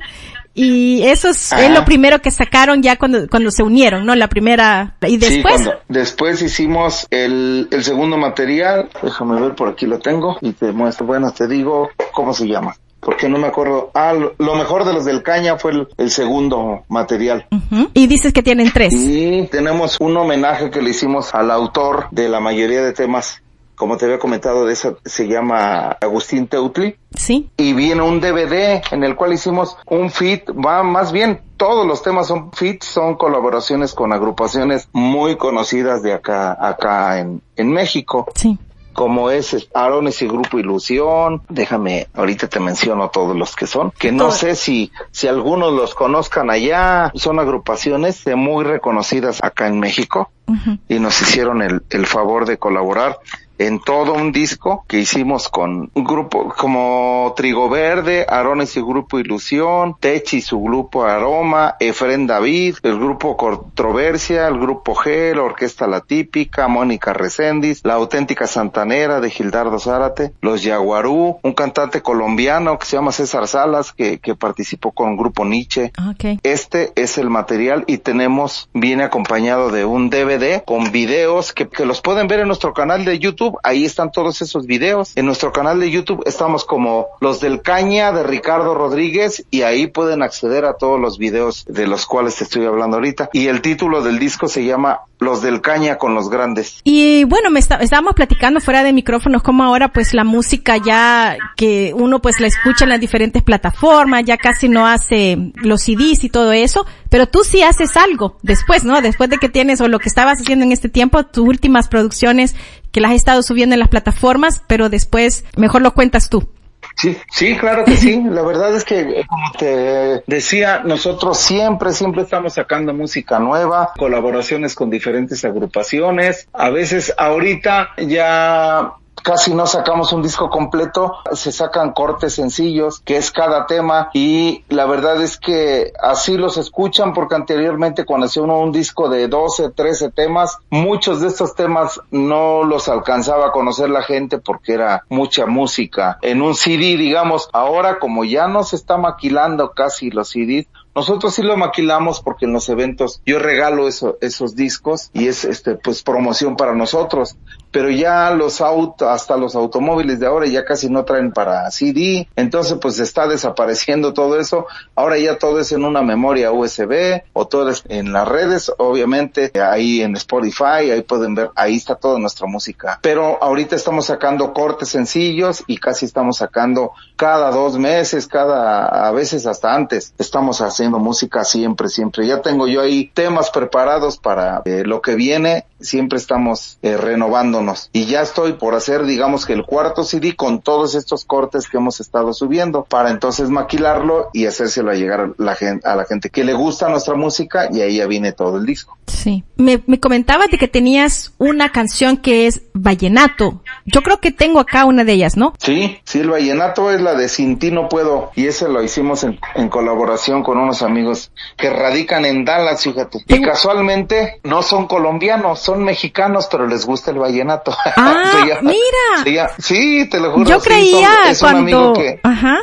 y eso es, lo primero que sacaron ya cuando, cuando se unieron, ¿no? La primera, y Sí, después, cuando- después hicimos el, el segundo material. Déjame ver, por aquí lo tengo y te muestro. Bueno, te digo cómo se llama. Porque no me acuerdo. Ah, lo, mejor de los del Caña fue el, el segundo material. Y dices que tienen tres. Y tenemos un homenaje que le hicimos al autor de la mayoría de temas. Como te había comentado, de eso se llama Agustín Teutli. Sí. Y viene un DVD en el cual hicimos un fit, va más bien todos los temas son fits, son colaboraciones con agrupaciones muy conocidas de acá, acá en, en México Sí. como es Arones y Grupo Ilusión, déjame, ahorita te menciono todos los que son, que no sé si, si algunos los conozcan allá, son agrupaciones de muy reconocidas acá en México Ujú. y nos hicieron el, el favor de colaborar en todo un disco que hicimos con un grupo como Trigo Verde, Arones y Grupo Ilusión, Techi y su grupo Aroma, Efren David, el grupo Controversia, el grupo G, la Orquesta La Típica, Mónica Recendis, la auténtica Santanera de Gildardo Zárate, los Yaguarú, un cantante colombiano que se llama César Salas que, que participó con grupo Nietzsche, Ok. este es el material y tenemos, viene acompañado de un DVD con videos que, que los pueden ver en nuestro canal de YouTube. Ahí están todos esos videos. En nuestro canal de YouTube estamos como los del Caña de Ricardo Rodríguez y ahí pueden acceder a todos los videos de los cuales te estoy hablando ahorita. Y el título del disco se llama Los del Caña con los Grandes. Y bueno, me está- estábamos platicando fuera de micrófonos como ahora pues la música ya que uno pues la escucha en las diferentes plataformas, ya casi no hace los CDs y todo eso, pero tú sí haces algo después, ¿no? Después de que tienes o lo que estabas haciendo en este tiempo, tus últimas producciones que las has estado subiendo en las plataformas, pero después mejor lo cuentas tú. Sí, sí, claro que sí. La verdad es que, como te decía, nosotros siempre, siempre estamos sacando música nueva, colaboraciones con diferentes agrupaciones. A veces ahorita ya casi no sacamos un disco completo, se sacan cortes sencillos, que es cada tema, y la verdad es que así los escuchan porque anteriormente cuando hacía uno un disco de 12, 13 temas, muchos de estos temas no los alcanzaba a conocer la gente porque era mucha música. En un CD, digamos, ahora como ya no se está maquilando casi los CDs, nosotros sí lo maquilamos porque en los eventos yo regalo eso, esos discos y es este pues promoción para nosotros. Pero ya los autos, hasta los automóviles de ahora ya casi no traen para CD, entonces pues está desapareciendo todo eso. Ahora ya todo es en una memoria USB o todo es en las redes, obviamente ahí en Spotify, ahí pueden ver, ahí está toda nuestra música. Pero ahorita estamos sacando cortes sencillos y casi estamos sacando cada dos meses, cada, a veces hasta antes, estamos haciendo música siempre, siempre. Ya tengo yo ahí temas preparados para eh, lo que viene, siempre estamos eh, renovándonos. Y ya estoy por hacer, digamos que el cuarto CD con todos estos cortes que hemos estado subiendo, para entonces maquilarlo y hacérselo a llegar a la gente, a la gente que le gusta nuestra música y ahí ya viene todo el disco. Sí. Me, me comentabas de que tenías una canción que es Vallenato. Yo creo que tengo acá una de ellas, ¿no? Sí, sí, el Vallenato es la de Sin ti no puedo y ese lo hicimos en, en colaboración con unos amigos que radican en Dallas, fíjate. Y casualmente no son colombianos, son mexicanos, pero les gusta el vallenato. Ah, mira. sí, te lo juro. Yo creía es cuando... un amigo que, Ajá.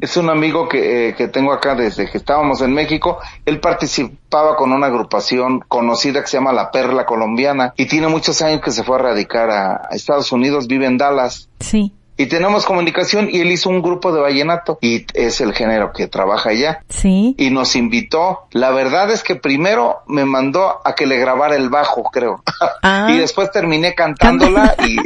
Es un amigo que, eh, que tengo acá desde que estábamos en México. Él participaba con una agrupación conocida que se llama La Perla Colombiana y tiene muchos años que se fue a radicar a, a Estados Unidos, vive en Dallas. Sí. Y tenemos comunicación y él hizo un grupo de vallenato y es el género que trabaja allá. Sí. Y nos invitó. La verdad es que primero me mandó a que le grabara el bajo, creo. Ah. y después terminé cantándola y,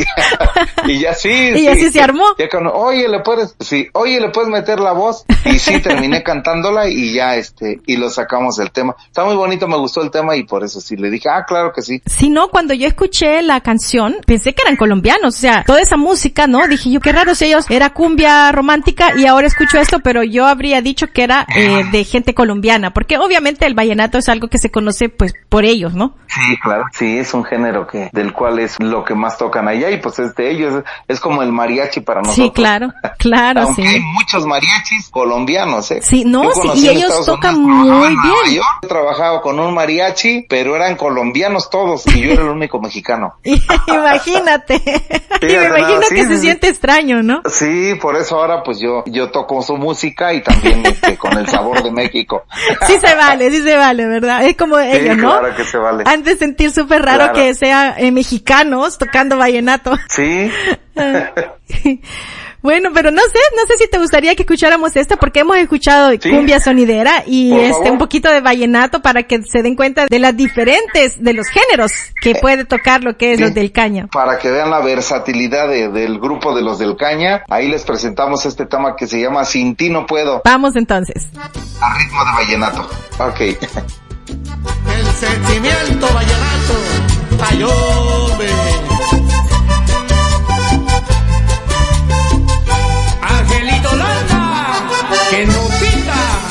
y ya sí. Y sí. así se armó. Ya cuando, oye, le puedes, sí, oye, le puedes meter la voz. Y sí, terminé cantándola y ya este, y lo sacamos del tema. Está muy bonito, me gustó el tema y por eso sí le dije, ah, claro que sí. Si no, cuando yo escuché la canción, pensé que eran colombianos, o sea, toda esa música, ¿no? Dije yo, qué raro si ellos era cumbia romántica y ahora escucho esto, pero yo habría dicho que era eh, de gente colombiana, porque obviamente el vallenato es algo que se conoce pues por ellos, ¿no? Sí, claro. Sí, es un género que, del cual es lo que más tocan allá y pues es de ellos, es como el mariachi para nosotros. Sí, claro, claro, Aunque sí. hay muchos mariachis colombianos, ¿eh? Sí, no, Yo sí, y ellos Estados tocan Unidos, muy bien. Yo trabajaba con un mariachi, pero eran colombianos todos y yo era el único mexicano. Imagínate. y me imagino no, sí, que sí, se sí. siente extraño, ¿no? Sí, por eso ahora pues yo, yo toco su música y también este, con el sabor de México. Sí se vale, sí se vale, ¿verdad? Es como ellos, ¿no? claro que se vale. Han de sentir súper raro Claro. que sean eh, mexicanos tocando vallenato. Sí. Bueno, pero no sé, no sé si te gustaría que escucháramos esta porque hemos escuchado Sí. cumbia sonidera y Por este favor. un poquito de vallenato para que se den cuenta de las diferentes de los géneros que puede tocar lo que es Sí. los del caña. Para que vean la versatilidad de- del grupo de los del Caña, ahí les presentamos este tema que se llama Sin ti no puedo, Vamos entonces. a ritmo de vallenato. Ok. El sentimiento vallenato. Que no pita.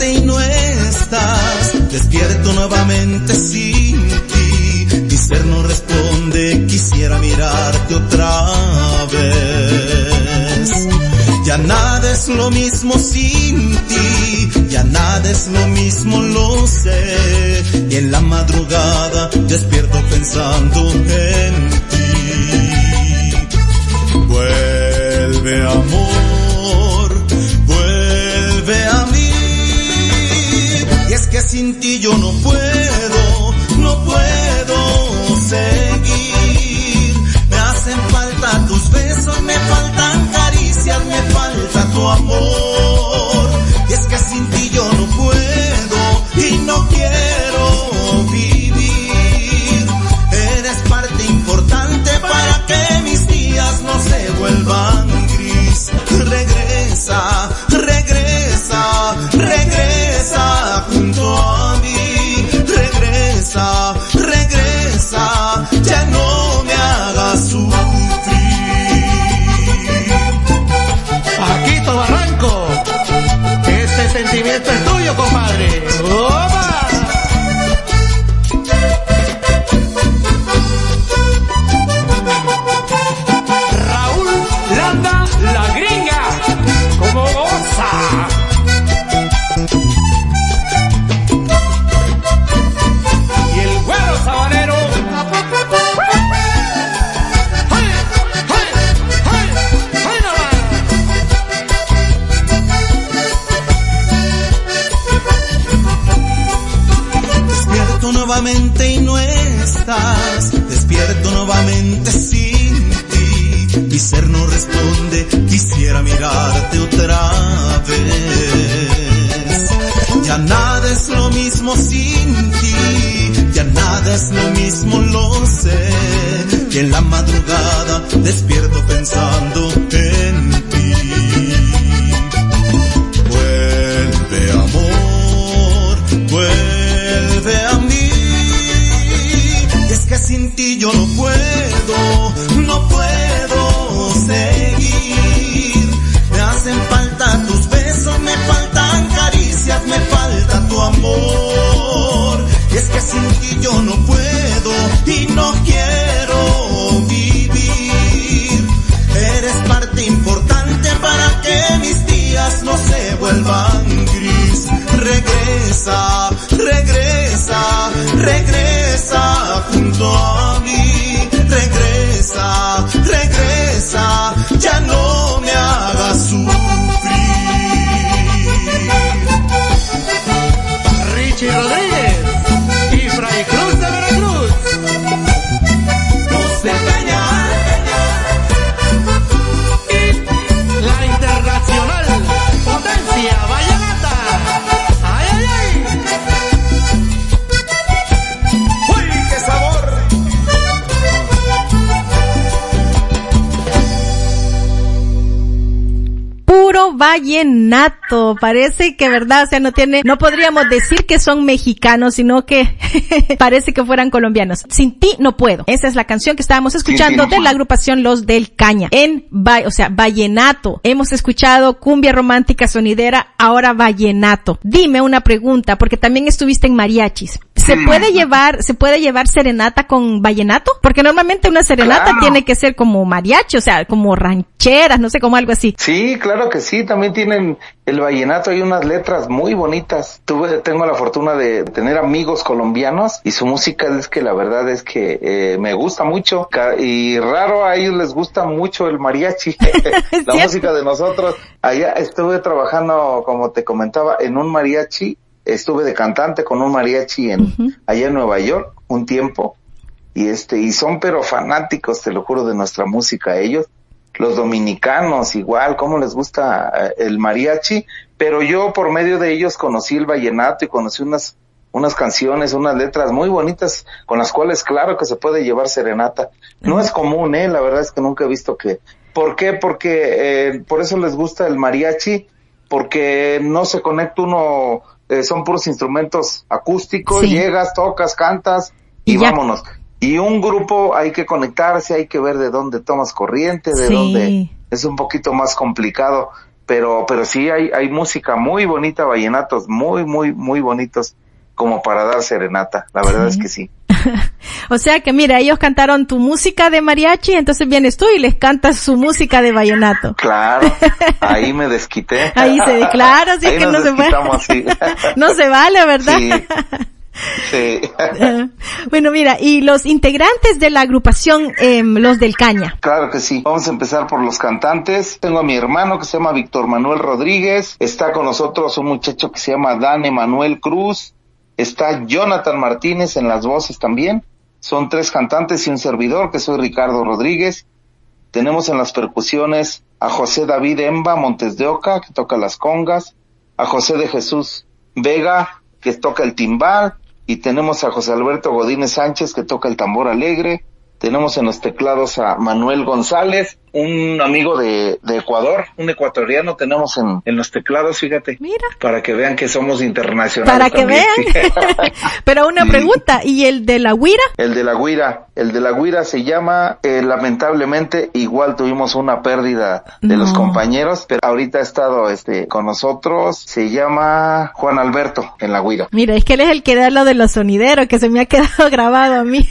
Y no estás. Despierto nuevamente sin ti. Mi ser no responde, quisiera mirarte otra vez. Ya nada es lo mismo sin ti. Ya nada es lo mismo, lo sé. Y en la madrugada despierto pensando en ti. Vuelve amor, vuelve a mí. Y es que sin ti yo no puedo, no puedo seguir. amor. Y es que sin ti yo no puedo y no quiero vivir. Eres parte importante para que mis días no se vuelvan gris. Regresa. Agradecimiento es tuyo, compadre. Parece que, verdad, o sea, no tiene, no podríamos decir que son mexicanos, sino que parece que fueran colombianos. Sin ti no puedo. Esa es la canción que estábamos escuchando de la agrupación Los del Caña. En, o sea, vallenato. Hemos escuchado cumbia romántica sonidera, ahora vallenato. Dime una pregunta, porque también estuviste en mariachis. ¿Se puede llevar, se puede llevar serenata con vallenato? Porque normalmente una serenata Claro. tiene que ser como mariachi, o sea, como rancheras, no sé, como algo así. Sí, claro que sí, también tienen el vallenato, hay unas letras muy bonitas. Tuve, tengo la fortuna de tener amigos colombianos y su música es que la verdad es que eh, me gusta mucho y raro a ellos les gusta mucho el mariachi, la música de nosotros. Allá estuve trabajando, como te comentaba, en un mariachi, estuve de cantante con un mariachi en, allá en Nueva York un tiempo y este, y son pero fanáticos, te lo juro, de nuestra música ellos los dominicanos igual, cómo les gusta eh, el mariachi, pero yo por medio de ellos conocí el vallenato y conocí unas unas canciones, unas letras muy bonitas con las cuales claro que se puede llevar serenata. No es común, eh, la verdad es que nunca he visto que ¿Por qué? Porque eh, por eso les gusta el mariachi, porque no se conecta uno, eh, son puros instrumentos acústicos, Sí. llegas, tocas, cantas y, vámonos. Y un grupo hay que conectarse, hay que ver de dónde tomas corriente, de Sí. dónde es un poquito más complicado, pero pero sí hay hay música muy bonita, vallenatos muy muy muy bonitos como para dar serenata. La verdad es que sí. O sea que mira, ellos cantaron tu música de mariachi, entonces vienes tú y les cantas su música de vallenato. Claro, ahí me desquité. Ahí se declara, así Ahí que no se sí. No se vale, ¿verdad? Sí. Sí. Bueno, mira, y los integrantes de la agrupación, em, los del Caña. Claro que sí. Vamos a empezar por los cantantes. Tengo a mi hermano que se llama Víctor Manuel Rodríguez. Está con nosotros un muchacho que se llama Dan Emanuel Cruz. Está Jonathan Martínez en las voces también. Son tres cantantes y un servidor que soy Ricardo Rodríguez. Tenemos en las percusiones a José David Emba Montes de Oca que toca las congas, a José de Jesús Vega que toca el timbal y tenemos a José Alberto Godínez Sánchez que toca el tambor alegre tenemos en los teclados a Manuel González, un amigo de, de Ecuador, un ecuatoriano tenemos en, en, los teclados, fíjate. Mira. Para que vean que somos internacionales. Para que vean. Pero una pregunta, ¿y el de la Guira? El de la Guira, el de la Guira se llama, eh, lamentablemente, igual tuvimos una pérdida de los compañeros, pero ahorita ha estado este con nosotros, se llama Juan Alberto en la Guira. Mira, es que él es el que da lo de los sonideros, que se me ha quedado grabado a mí.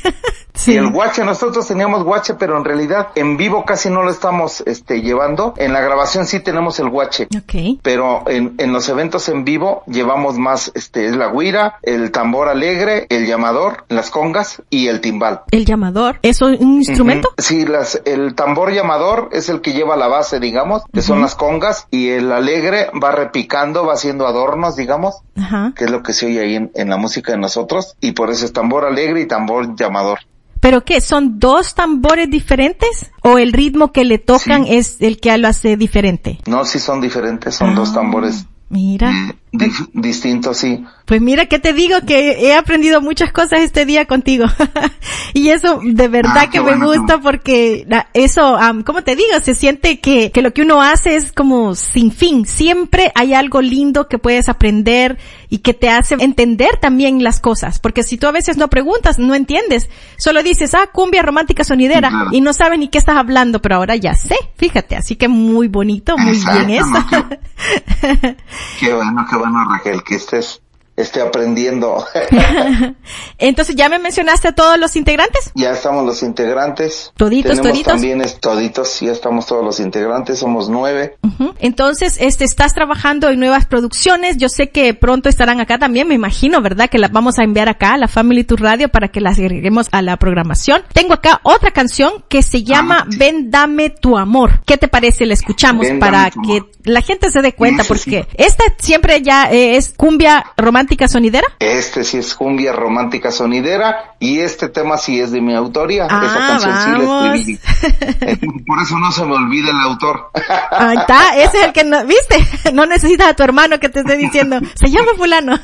Sí. Y el guache, nosotros teníamos guache, pero en realidad en vivo casi no lo estamos este llevando. En la grabación sí tenemos el guache. Ok. Pero en, en los eventos en vivo llevamos más, este, es la guira, el tambor alegre, el llamador, las congas y el timbal. El llamador, ¿eso es un instrumento? Sí, las, el tambor llamador es el que lleva la base, digamos, que son las congas, y el alegre va repicando, va haciendo adornos, digamos, Ajá. que es lo que se oye ahí en, en la música de nosotros, y por eso es tambor alegre y tambor llamador. ¿Pero qué? ¿Son dos tambores diferentes? ¿O el ritmo que le tocan Sí. es el que lo hace diferente? No, sí son diferentes, son dos Ah, tambores Mira. dif- distintos, sí. Pues mira que te digo que he aprendido muchas cosas este día contigo. y eso de verdad Ah, que me bueno, gusta porque eso, am, ¿cómo te digo? Se siente que, que lo que uno hace es como sin fin. Siempre hay algo lindo que puedes aprender y que te hace entender también las cosas. Porque si tú a veces no preguntas, no entiendes. Solo dices, ah, cumbia romántica sonidera claro. y no sabes ni qué estás hablando, pero ahora ya sé. Fíjate, así que muy bonito, muy bien eso. Qué bueno, qué bueno, Raquel, que estés, esté aprendiendo. Entonces, ¿ya me mencionaste a todos los integrantes? ya estamos los integrantes. Toditos, Tenemos toditos. también es toditos, ya estamos todos los integrantes, somos nueve. Entonces, este, estás trabajando en nuevas producciones. Yo sé que pronto estarán acá también, me imagino, ¿verdad? Que las vamos a enviar acá a la Family Tour Radio para que las agreguemos a la programación. Tengo acá otra canción que se llama Ah, sí. Ven Dame Tu Amor. ¿Qué te parece? La escuchamos Ven, para que la gente se dé cuenta porque esta siempre ya eh, es cumbia romántica sonidera. Este sí es cumbia romántica sonidera y este tema sí es de mi autoría. Ah, Esa canción vamos. sí la escribí. Por eso no se me olvida el autor. Ahí está, ese es el que no, viste, no necesitas a tu hermano que te esté diciendo, se llama fulano.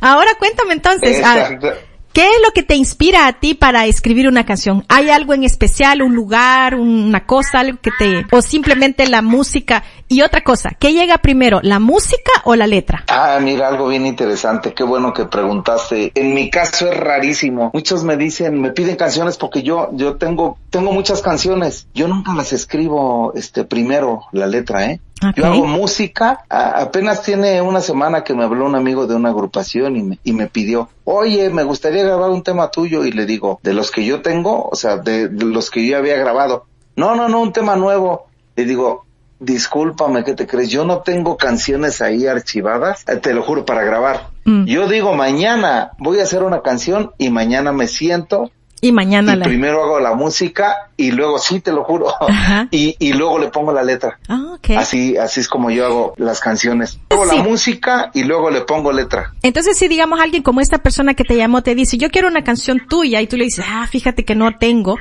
Ahora cuéntame entonces, Exacto. ¿Qué es lo que te inspira a ti para escribir una canción? ¿Hay algo en especial, un lugar, una cosa, algo que te, o simplemente la música? Y otra cosa, ¿qué llega primero, la música o la letra? Ah, mira, algo bien interesante. Qué bueno que preguntaste. En mi caso es rarísimo. Muchos me dicen, me piden canciones porque yo, yo tengo, tengo muchas canciones. Yo nunca las escribo, este, primero la letra, ¿eh? Yo hago música. A- apenas tiene una semana que me habló un amigo de una agrupación y me, y me pidió, oye, me gustaría grabar un tema tuyo. Y le digo, de los que yo tengo, o sea, de, de los que yo había grabado. No, no, no, un tema nuevo. Le digo, discúlpame, ¿qué te crees? Yo no tengo canciones ahí archivadas, eh, te lo juro, para grabar. Mm. Yo digo, mañana voy a hacer una canción y mañana me siento Y mañana y la... primero hago la música y luego, sí, te lo juro, Ajá. y, y luego le pongo la letra. Ah. Así, así es como yo hago las canciones. Hago Sí. la música y luego le pongo letra. Entonces, si digamos alguien como esta persona que te llamó te dice, yo quiero una canción tuya y tú le dices, ah, fíjate que no tengo.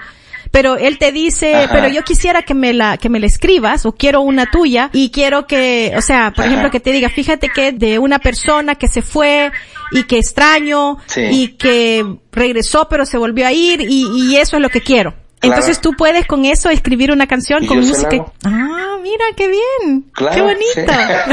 Pero él te dice, Ajá. pero yo quisiera que me la, que me la escribas o quiero una tuya y quiero que, o sea, por Ajá. ejemplo, que te diga, fíjate que de una persona que se fue y que extraño Sí. y que regresó pero se volvió a ir y, y eso es lo que quiero. Claro. Entonces tú puedes con eso escribir una canción Y con música. Ah, mira qué bien. Claro. qué bonita.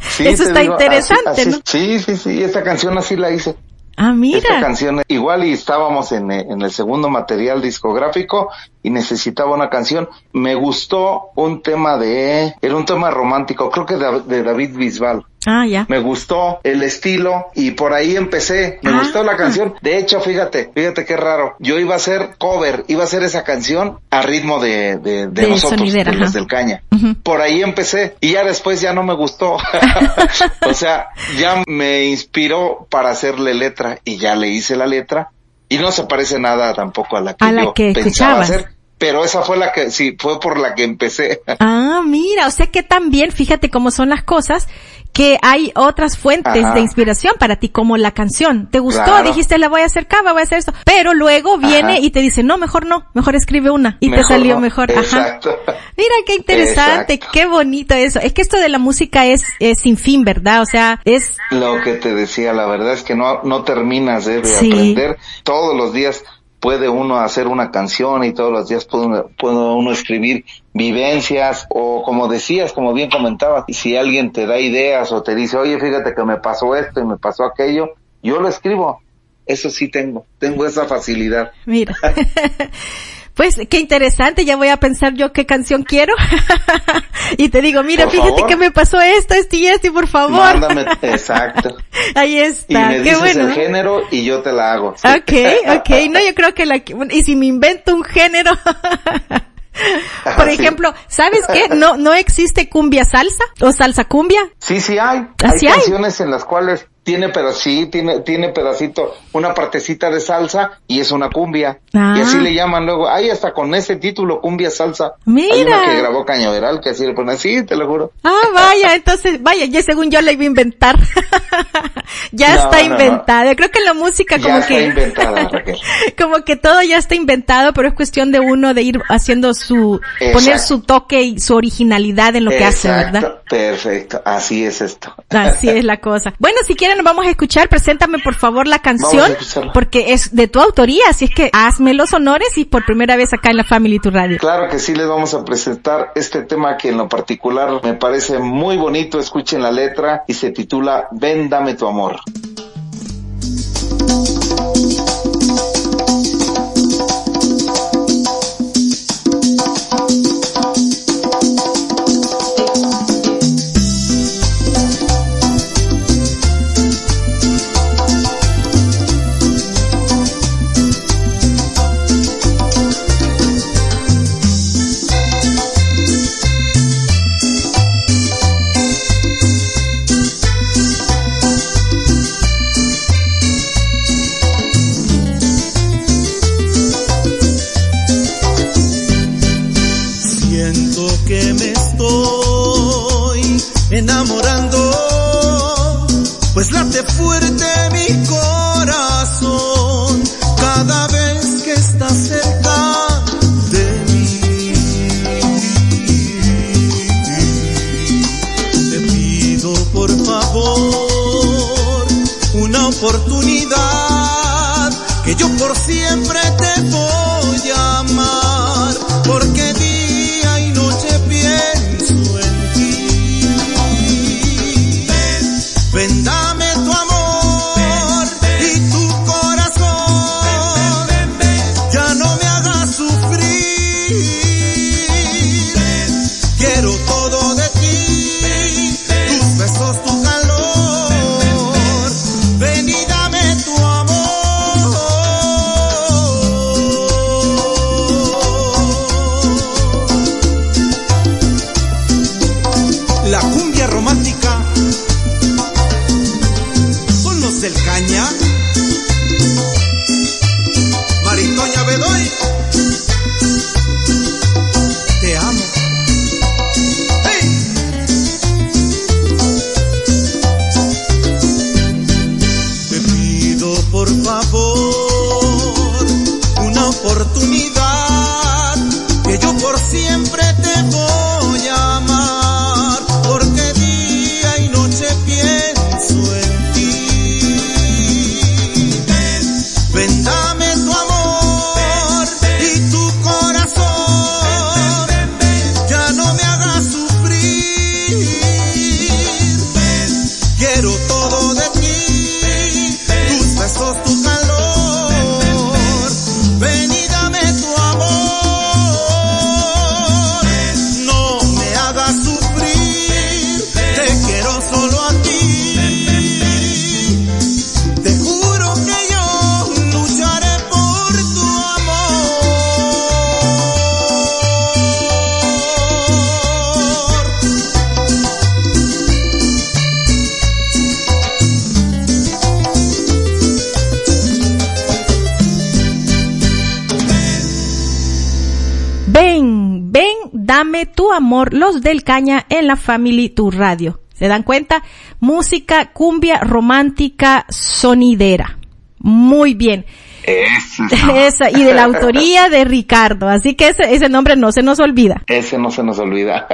sí. Sí, eso está digo, interesante, así- así- ¿no? Sí, sí, sí, esta canción así la hice. Ah, Esta mira. canción, igual y estábamos en, eh, en el segundo material discográfico y necesitaba una canción. Me gustó un tema de, era un tema romántico, creo que de, de David Bisbal. Ah, ya. Me gustó el estilo y por ahí empecé. Me Ah. gustó la canción. De hecho, fíjate, fíjate qué raro. Yo iba a hacer cover, iba a hacer esa canción a ritmo de, de, de De nosotros, de los del caña. Por ahí empecé y ya después ya no me gustó. o sea, ya me inspiró para hacerle letra y ya le hice la letra y no se parece nada tampoco a la que A la yo que pensaba escuchabas. hacer. Pero esa fue la que, sí, fue por la que empecé. Ah, mira, o sea que también, fíjate cómo son las cosas, que hay otras fuentes Ajá. de inspiración para ti, como la canción. ¿Te gustó? Claro. Dijiste, la voy a hacer cover, voy a hacer esto. Pero luego viene Ajá. y te dice, no, mejor no, mejor escribe una. Y te salió no. mejor. Ajá. Exacto. Mira, qué interesante, Exacto. qué bonito eso. Es que esto de la música es, es sin fin, ¿verdad? O sea, es, Lo que te decía, la verdad es que no, no terminas eh, de Sí. aprender todos los días. Puede uno hacer una canción y todos los días puede uno, puede uno escribir vivencias o como decías, como bien comentabas, si alguien te da ideas o te dice, oye, fíjate que me pasó esto y me pasó aquello, yo lo escribo. Eso sí tengo, tengo esa facilidad. Mira. Pues qué interesante, ya voy a pensar yo qué canción quiero. y te digo, mira, Por fíjate favor. que me pasó esto, esto y esto, y por favor. Mándame, exacto. Ahí Y está, me qué dices bueno. el género y yo te la hago. Ok, ok, no, yo creo que la, y si me invento un género, por Sí. ejemplo, ¿sabes qué? No, no existe cumbia salsa o salsa cumbia. Sí, sí hay. ¿Ah, hay sí hay? canciones en las cuales tiene sí, tiene, tiene pedacito, una partecita de salsa y es una cumbia. Ah. Y así le llaman luego. Hay hasta con ese título, cumbia salsa. Mira. Hay una que grabó Cañaveral que así le pone así, te lo juro. Ah, vaya, entonces, vaya, ya según yo la iba a inventar. ya No, está no, inventada. Creo que en la música Ya como está que, inventada, Raquel. como que todo ya está inventado, pero es cuestión de uno de ir haciendo su, poner su toque y su originalidad en lo que hace, ¿verdad? Perfecto, así es esto. Así es la cosa. Bueno, si quieren nos vamos a escuchar. Preséntame por favor la canción, porque es de tu autoría, así es que hazme los honores y por primera vez acá en la Family Tu Radio. Claro que sí les vamos a presentar este tema que en lo particular me parece muy bonito. Escuchen la letra y se titula Ven, dame tu amor. Pues late fuerte los del caña en la Family Tu Radio. ¿Se dan cuenta? Música cumbia romántica sonidera. Muy bien. Esa, y de la autoría de Ricardo. Así que ese, ese nombre no se nos olvida. Ese no se nos olvida.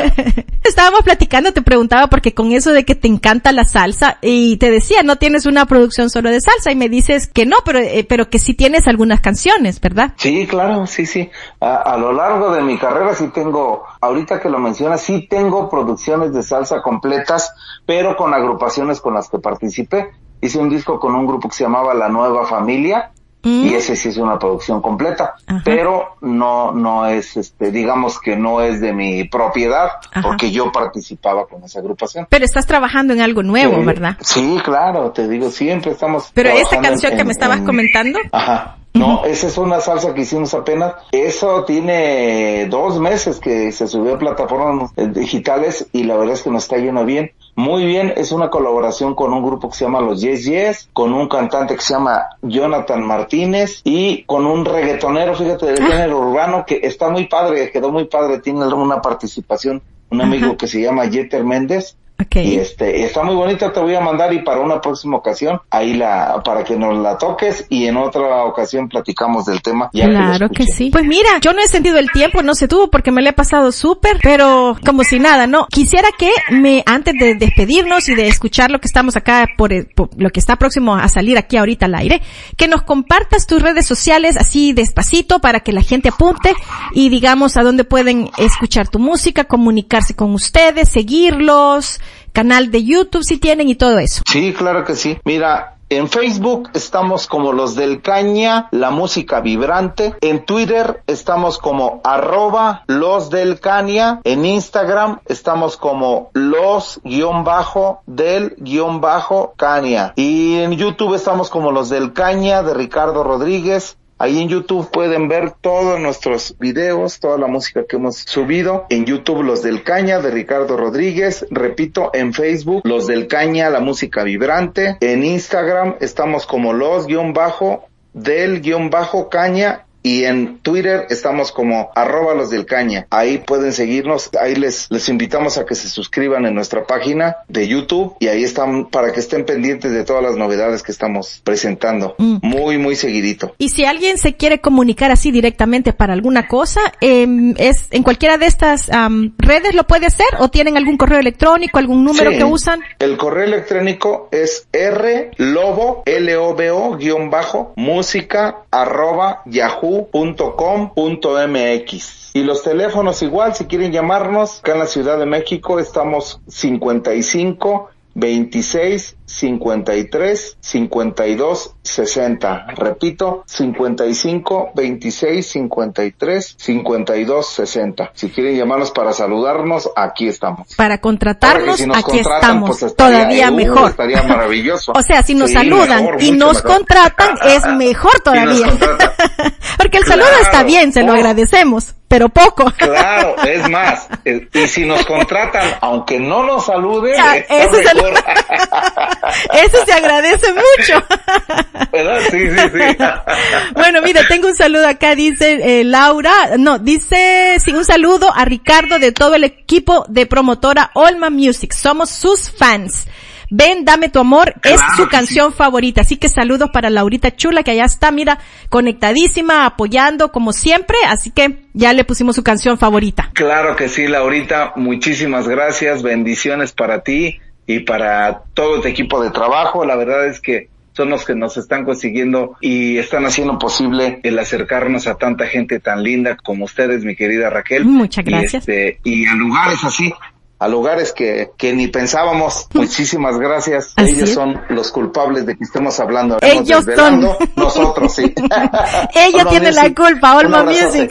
Estábamos platicando, te preguntaba porque con eso de que te encanta la salsa y te decía, no tienes una producción solo de salsa y me dices que no, pero, eh, pero que sí tienes algunas canciones, ¿verdad? Sí, claro, sí, sí. A, a lo largo de mi carrera sí tengo, ahorita que lo mencionas, sí tengo producciones de salsa completas, pero con agrupaciones con las que participé. Hice un disco con un grupo que se llamaba La Nueva Familia, y ese sí es una producción completa, Ajá. pero no, no es, este, digamos que no es de mi propiedad, Ajá. porque yo participaba con esa agrupación. Pero estás trabajando en algo nuevo, Sí, ¿verdad? Sí, claro, te digo, siempre estamos. Pero esta canción que en- me estabas en- comentando, Ajá. No, esa es una salsa que hicimos apenas. Eso tiene dos meses que se subió a plataformas eh, digitales y la verdad es que nos está yendo bien. Muy bien, es una colaboración con un grupo que se llama Los Yes Yes, con un cantante que se llama Jonathan Martínez y con un reggaetonero, fíjate, del género urbano que está muy padre, quedó muy padre, tiene una participación, un amigo Ajá. que se llama Jeter Méndez y este, está muy bonita, te voy a mandar y para una próxima ocasión, ahí la, para que nos la toques y en otra ocasión platicamos del tema. ya Claro que sí. Pues mira, yo no he sentido el tiempo, no sé tú, porque me lo he pasado súper, pero como si nada, ¿no? Quisiera que me, antes de despedirnos y de escuchar lo que estamos acá por, por lo que está próximo a salir aquí ahorita al aire, que nos compartas tus redes sociales así despacito para que la gente apunte y digamos a dónde pueden escuchar tu música, comunicarse con ustedes, seguirlos, canal de YouTube si tienen y todo eso. Sí, claro que sí. Mira, en Facebook estamos como los del Caña, la música vibrante. En Twitter estamos como arroba los del Caña. En Instagram estamos como los guion bajo del guion bajo Caña. Y en YouTube estamos como los del Caña de Ricardo Rodríguez. Ahí en YouTube pueden ver todos nuestros videos, toda la música que hemos subido. En YouTube Los del Caña de Ricardo Rodríguez. Repito, en Facebook Los del Caña, la música vibrante. En Instagram estamos como los guion bajo del guion bajo caña y en Twitter estamos como arroba los del caña. Ahí pueden seguirnos, ahí les, les invitamos a que se suscriban en nuestra página de YouTube y ahí están para que estén pendientes de todas las novedades que estamos presentando. Mm. Muy, muy seguidito. Y si alguien se quiere comunicar así directamente para alguna cosa, eh, es en cualquiera de estas redes lo puede hacer o tienen algún correo electrónico, algún número Sí. que usan. El correo electrónico es rlobo, L-O-B-O, guion bajo, música, arroba, yahoo.com.mx. Y los teléfonos igual, si quieren llamarnos, acá en la Ciudad de México estamos 55 26 53 52 60. Repito, 55 26 53 52 60. Si quieren llamarnos para saludarnos, aquí estamos. Para contratarnos, si aquí estamos. pues estaría- todavía uh, mejor. Estaría maravilloso. O sea, si nos Sí, saludan mejor, y nos mejor. contratan, es mejor todavía. Porque el Claro. saludo está bien, se lo agradecemos, pero poco. Claro, es más, eh, y si nos contratan, aunque no nos saluden, Ya, ese es el-. Eso se agradece mucho. ¿Verdad? Sí, sí, sí. Bueno, mira, tengo un saludo acá, dice eh, Laura, no, dice, sí, un saludo a Ricardo de todo el equipo de promotora Olma Music. Somos sus fans. Ven, dame tu amor, es su canción favorita. Así que saludos para Laurita Chula, que allá está, mira, conectadísima, apoyando como siempre. Así que ya le pusimos su canción favorita. Claro que sí, Laurita, muchísimas gracias, bendiciones para ti y para todo tu equipo de trabajo. La verdad es que son los que nos están consiguiendo y están haciendo posible el acercarnos a tanta gente tan linda como ustedes, mi querida Raquel. Muchas Y, gracias. este, y a lugares así, a lugares que, que ni pensábamos. Muchísimas gracias. Así Ellos es. son los culpables de que estemos hablando. Ellos son. Ella Nosotros, sí. Olma tiene la Music, culpa, un Olma. Music.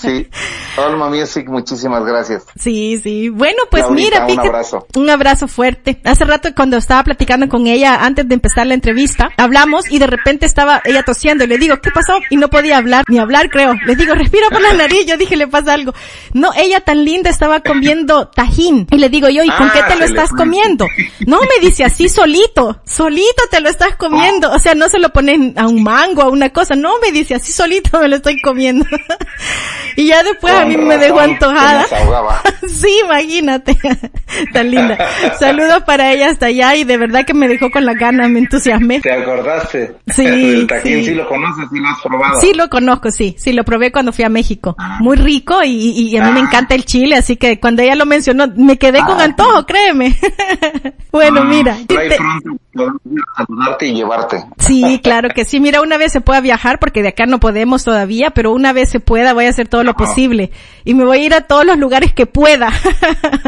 Sí, Olma Music, muchísimas gracias. Sí, sí. Bueno, pues Laurita, mira, un fíjate- abrazo. Un abrazo fuerte. Hace rato cuando estaba platicando con ella antes de empezar la entrevista, hablamos y de repente estaba ella tosiendo y le digo, ¿qué pasó? Y no podía hablar, ni hablar creo. Le digo, respira por la nariz. Yo dije, le pasa algo. No, ella tan linda estaba comiendo tajín tajín. Y le digo yo, ¿y con Ah, qué te lo le estás comiendo? No, me dice así solito, solito te lo estás comiendo. O sea, no se lo ponen a un mango, a una cosa. No, me dice así solito me lo estoy comiendo. y ya después a mí me dejó antojada. Sí, imagínate. Tan linda. Saludos para ella hasta allá y de verdad que me dejó con la gana, me entusiasmé. ¿Te acordaste? Sí, El tajín sí. sí. lo conoces, sí lo has probado. Sí, lo conozco, sí. Sí, lo probé cuando fui a México. Muy rico y, y- y a mí me encanta el chile, así que cuando ella lo mencionó, me quedé con antojo, créeme. bueno, mira. Por ahí te- pronto podemos ir a saludarte y llevarte. Sí, claro que sí. Mira, una vez se pueda viajar, porque de acá no podemos todavía, pero una vez se pueda, voy a hacer todo lo posible. Y me voy a ir a todos los lugares que pueda. sí,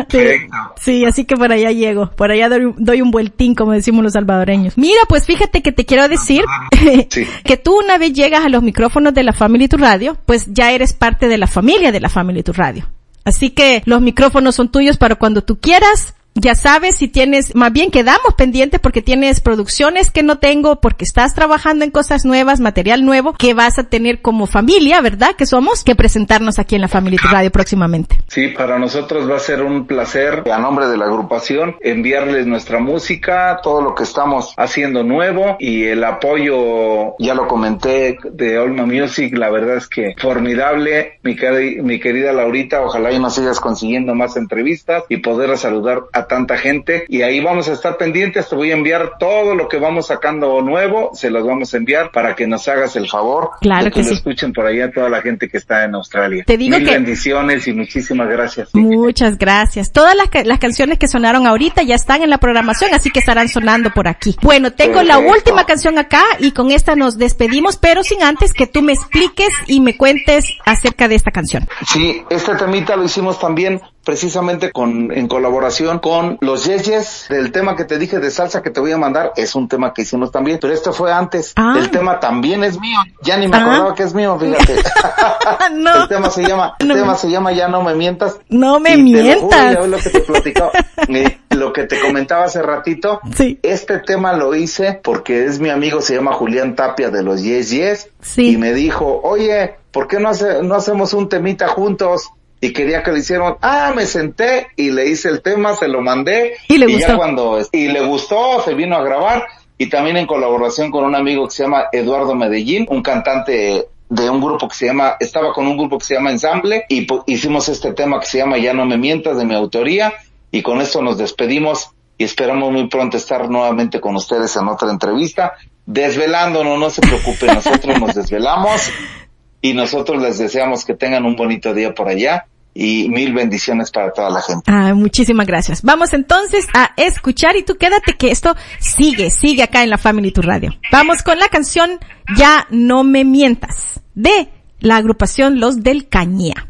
Perfecto. sí, así que por allá llego. Por allá doy, doy un vueltín, como decimos los salvadoreños. Mira, pues fíjate que te quiero decir Sí. que tú una vez llegas a los micrófonos de la Family Tu Radio, pues ya eres parte de la familia de la Family Tu Radio. Así que los micrófonos son tuyos para cuando tú quieras. Ya sabes si tienes, más bien quedamos pendientes porque tienes producciones que no tengo, porque estás trabajando en cosas nuevas, material nuevo, que vas a tener como familia, ¿verdad? Que somos, que presentarnos aquí en la Family Radio próximamente. Sí, para nosotros va a ser un placer, a nombre de la agrupación, enviarles nuestra música, todo lo que estamos haciendo nuevo y el apoyo, ya lo comenté, de Olma Music, la verdad es que formidable, mi, mi querida Laurita, ojalá y nos sigas consiguiendo más entrevistas y poder saludar a tanta gente y ahí vamos a estar pendientes, te voy a enviar todo lo que vamos sacando nuevo, se los vamos a enviar para que nos hagas el favor Claro de que lo sí. escuchen por allá toda la gente que está en Australia. Te digo Mil que- bendiciones y muchísimas gracias. Muchas gracias. Todas las, las canciones que sonaron ahorita ya están en la programación, así que estarán sonando por aquí. Bueno, tengo la última canción acá y con esta nos despedimos, pero sin antes que tú me expliques y me cuentes acerca de esta canción. Sí, este temita lo hicimos también precisamente con, en colaboración con los Yeyes del tema que te dije de salsa que te voy a mandar, es un tema que hicimos también, pero este fue antes. Ah. El tema también es mío, ya ni me Ah. acordaba que es mío, fíjate. No. El tema se llama, el No. tema se llama Ya no me mientas. No me Y te lo juro, mientas. lo que te platicaba, eh, lo que te comentaba hace ratito. Sí. Este tema lo hice porque es mi amigo, se llama Julián Tapia de los Yes Yes. Sí. Y me dijo, oye, ¿por qué no, hace- no hacemos un temita juntos? Y quería que lo hicieran. Ah, me senté y le hice el tema, se lo mandé. Y le ya gustó. cuando, y le gustó, se vino a grabar. Y también en colaboración con un amigo que se llama Eduardo Medellín, un cantante de un grupo que se llama, estaba con un grupo que se llama Ensamble y hicimos este tema que se llama Ya no me mientas de mi autoría y con esto nos despedimos y esperamos muy pronto estar nuevamente con ustedes en otra entrevista, desvelándonos, no se preocupen, nosotros nos desvelamos y nosotros les deseamos que tengan un bonito día por allá y mil bendiciones para toda la gente. Ah, muchísimas gracias. Vamos entonces a escuchar y tú quédate que esto sigue, sigue acá en la Family Tu Radio. Vamos con la canción Ya no me mientas de la agrupación Los del Cañía.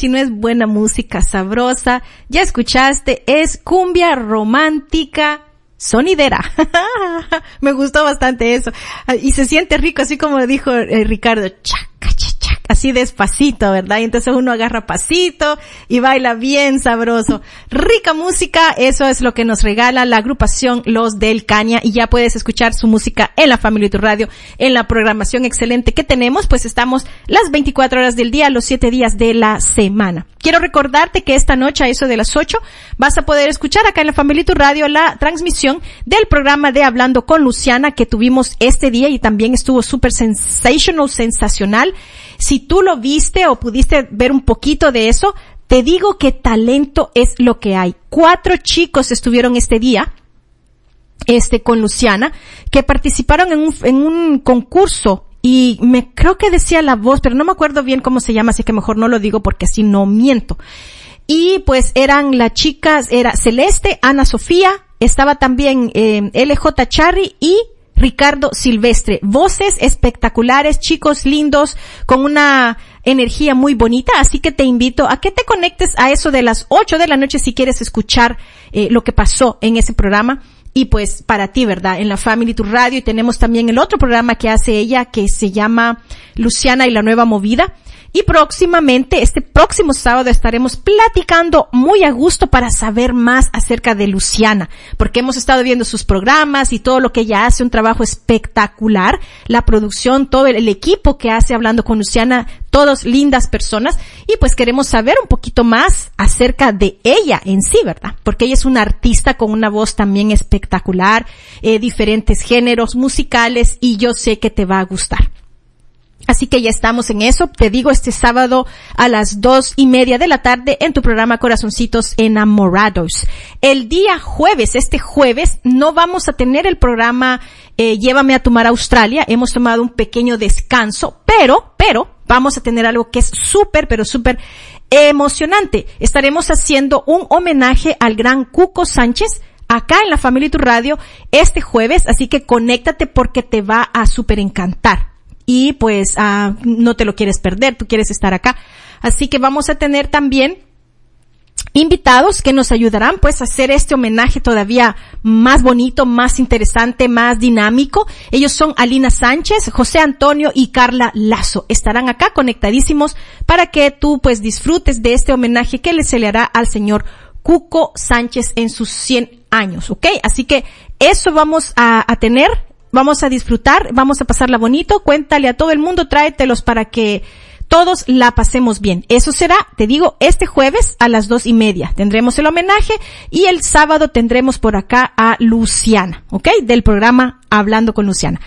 Si no es buena música sabrosa. Ya escuchaste, es cumbia romántica sonidera. me gustó bastante eso. Y se siente rico, así como dijo eh, Ricardo. Así despacito, ¿verdad? Y entonces uno agarra pasito y baila bien sabroso. Rica música, eso es lo que nos regala la agrupación Los del Caña y ya puedes escuchar su música en la Family Tu Radio, en la programación excelente que tenemos, pues estamos las 24 horas del día, los 7 días de la semana. Quiero recordarte que esta noche a eso de las 8 vas a poder escuchar acá en la Family Tu Radio la transmisión del programa de Hablando con Luciana que tuvimos este día y también estuvo súper sensational, sensacional. Si tú lo viste o pudiste ver un poquito de eso, te digo que talento es lo que hay. Cuatro chicos estuvieron este día este con Luciana, que participaron en un, en un concurso y me creo que decía la voz, pero no me acuerdo bien cómo se llama, así que mejor no lo digo porque así no miento. Y pues eran las chicas, era Celeste, Ana Sofía, estaba también eh, LJ Charry y Ricardo Silvestre. Voces espectaculares, chicos lindos, con una energía muy bonita, así que te invito a que te conectes a eso de las 8 de la noche si quieres escuchar eh, lo que pasó en ese programa. Y pues para ti, ¿verdad? En la Family Tu Radio y tenemos también el otro programa que hace ella que se llama Luciana y la Nueva Movida. Y próximamente, este próximo sábado estaremos platicando muy a gusto para saber más acerca de Luciana, porque hemos estado viendo sus programas y todo lo que ella hace, un trabajo espectacular, la producción, todo el, equipo que hace hablando con Luciana, todos lindas personas, y pues queremos saber un poquito más acerca de ella en sí, ¿verdad? Porque ella es una artista con una voz también espectacular, eh, diferentes géneros musicales, y yo sé que te va a gustar. Así que ya estamos en eso. Te digo este sábado a las dos y media de la tarde en tu programa Corazoncitos Enamorados. El día jueves, este jueves, no vamos a tener el programa eh, Llévame a tomar a Australia. Hemos tomado un pequeño descanso, pero, pero, vamos a tener algo que es súper, pero súper emocionante. Estaremos haciendo un homenaje al gran Cuco Sánchez acá en la Family Tu Radio este jueves, así que conéctate porque te va a súper encantar y pues ah, no te lo quieres perder, tú quieres estar acá. Así que vamos a tener también invitados que nos ayudarán pues a hacer este homenaje todavía más bonito, más interesante, más dinámico. Ellos son Alina Sánchez, José Antonio y Carla Lazo. Estarán acá conectadísimos para que tú pues disfrutes de este homenaje que le se le hará al señor Cuco Sánchez en sus 100 años, ¿ok? Así que eso vamos a tener vamos a disfrutar, vamos a pasarla bonito, cuéntale a todo el mundo, tráetelos para que todos la pasemos bien. Eso será, te digo, este jueves a las dos y media. Tendremos el homenaje y el sábado tendremos por acá a Luciana, ¿ok? Del programa Hablando con Luciana.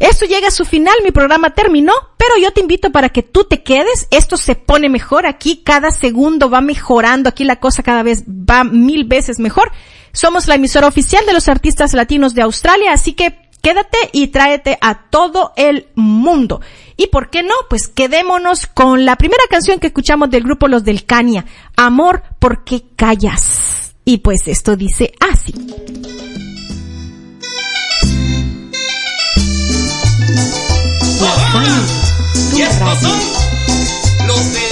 Esto llega a su final, mi programa terminó, pero yo te invito para que tú te quedes. Esto se pone mejor aquí, cada segundo va mejorando, aquí la cosa cada vez va mil veces mejor. Somos la emisora oficial de los artistas latinos de Australia, así que quédate y tráete a todo el mundo. ¿Y por qué no? Pues quedémonos con la primera canción que escuchamos del grupo Los del Cania, Amor, ¿por qué callas? Y pues esto dice así. Los